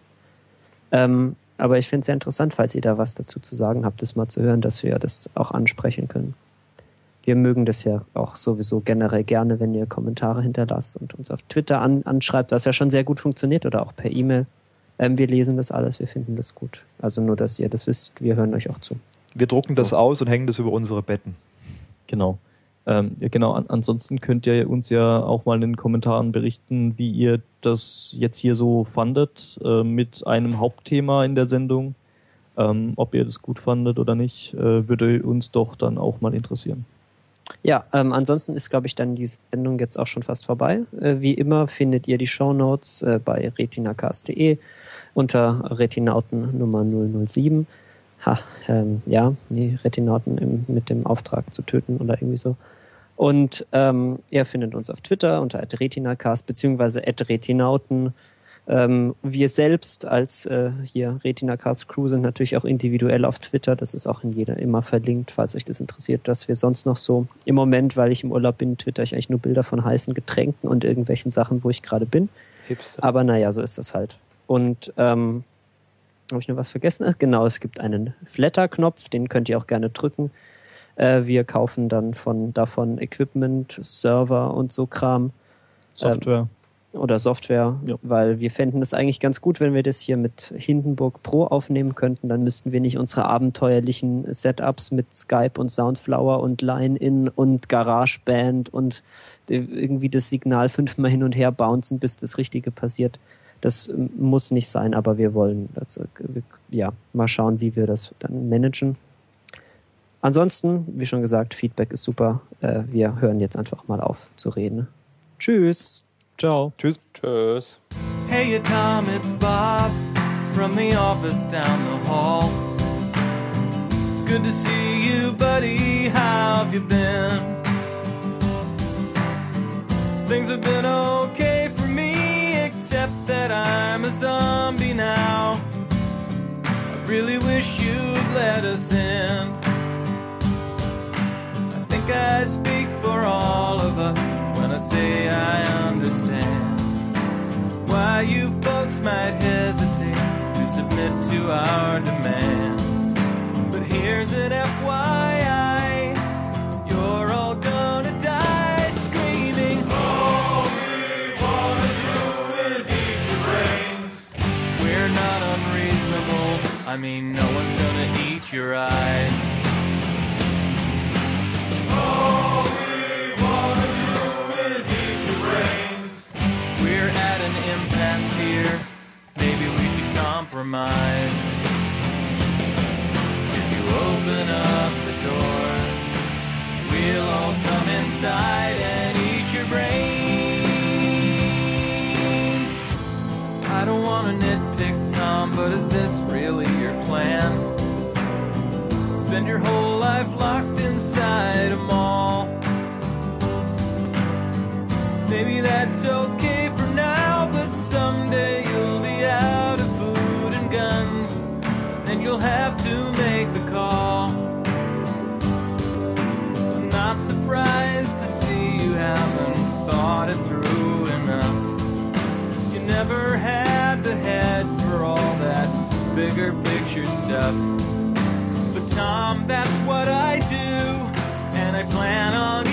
Ähm, aber ich finde es sehr interessant, falls ihr da was dazu zu sagen habt, das mal zu hören, dass wir das auch ansprechen können. Wir mögen das ja auch sowieso generell gerne, wenn ihr Kommentare hinterlasst und uns auf Twitter an, anschreibt, was ja schon sehr gut funktioniert oder auch per E-Mail. Ähm, wir lesen das alles, wir finden das gut. Also nur, dass ihr das wisst, wir hören euch auch zu. Wir drucken So. das aus und hängen das über unsere Betten. Genau. Ähm, ja, genau. An, ansonsten könnt ihr uns ja auch mal in den Kommentaren berichten, wie ihr das jetzt hier so fandet äh, mit einem Hauptthema in der Sendung. Ähm, ob ihr das gut fandet oder nicht, äh, würde uns doch dann auch mal interessieren. Ja, ähm, ansonsten ist, glaube ich, dann die Sendung jetzt auch schon fast vorbei. Äh, wie immer findet ihr die Shownotes äh, bei retinacast.de unter Retinauten Nummer 007. Ha, ähm, ja, nee, Retinauten im, mit dem Auftrag zu töten oder irgendwie so. Und ähm, ihr findet uns auf Twitter unter retinacast beziehungsweise retinauten. Ähm, wir selbst als äh, hier Retinacast Crew sind natürlich auch individuell auf Twitter. Das ist auch in jeder immer verlinkt, falls euch das interessiert, dass wir sonst noch so im Moment, weil ich im Urlaub bin, twitter ich eigentlich nur Bilder von heißen Getränken und irgendwelchen Sachen, wo ich gerade bin. Hipster. Aber naja, so ist das halt. Und ähm, Habe ich noch was vergessen? Genau, es gibt einen Flatter-Knopf, den könnt ihr auch gerne drücken. Äh, wir kaufen dann von davon Equipment, Server und so Kram Software. Oder Software, Ja. weil wir fänden es eigentlich ganz gut, wenn wir das hier mit Hindenburg Pro aufnehmen könnten. Dann müssten wir nicht unsere abenteuerlichen Setups mit Skype und Soundflower und Line-In und GarageBand und de- irgendwie das Signal fünfmal hin und her bouncen, bis das Richtige passiert. Das ähm, muss nicht sein, aber wir wollen das, äh, ja, mal schauen, wie wir das dann managen. Ansonsten, wie schon gesagt, Feedback ist super. Äh, Wir hören jetzt einfach mal auf zu reden. Tschüss. Ciao. Tschüss. Tschüss. Hey, Tom, it's Bob from the office down the hall. It's good to see you, buddy. How have you been? Things have been okay for me, except that I'm a zombie now. I really wish you'd let us in. I think I speak for all of us when I say I understand why you folks might hesitate to submit to our demand. But here's an FYI, you're all gonna die screaming. All we wanna do is eat your brains. We're not unreasonable, I mean, no one's gonna eat your eyes. Compromise. If you open up the doors, we'll all come inside and eat your brains. I don't want to nitpick, Tom, but is this really your plan? Spend your whole life locked inside a mall. Maybe that's okay for now, but someday guns, and you'll have to make the call. I'm not surprised to see you haven't thought it through enough. You never had the head for all that bigger picture stuff. But Tom, that's what I do, and I plan on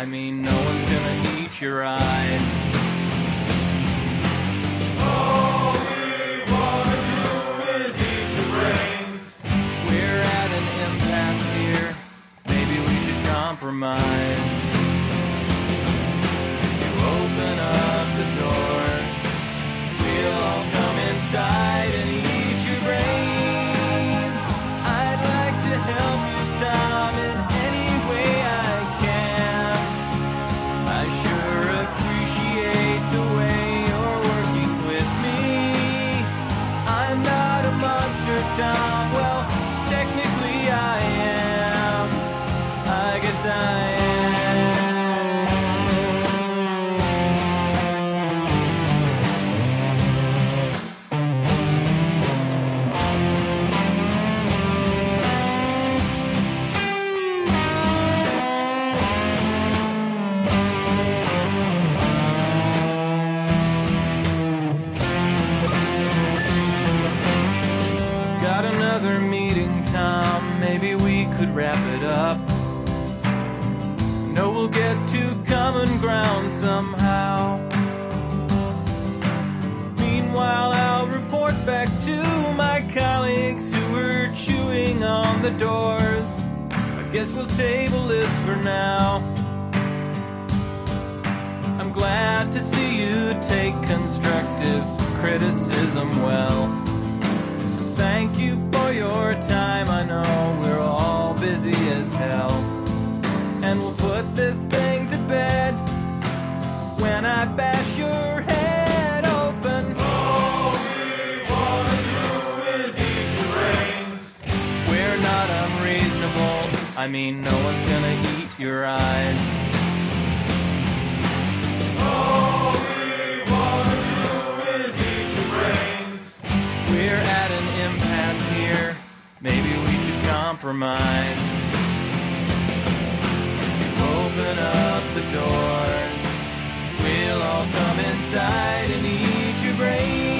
I mean, no one's gonna eat your eyes. All we wanna do is eat your brains. We're at an impasse here. Maybe we should compromise. You open up the door. We'll all come inside shine. Somehow. Meanwhile, I'll report back to my colleagues who were chewing on the doors. I guess we'll table this for now. I'm glad to see you take constructive criticism well. Thank you for your time. I know we're all busy as hell. And we'll put this thing to bed when I bash your head open. All we wanna do is eat your brains. We're not unreasonable. I mean, no one's gonna eat your eyes. All we wanna do is eat your brains. We're at an impasse here. Maybe we should compromise. Open We'll all come inside and eat your brains.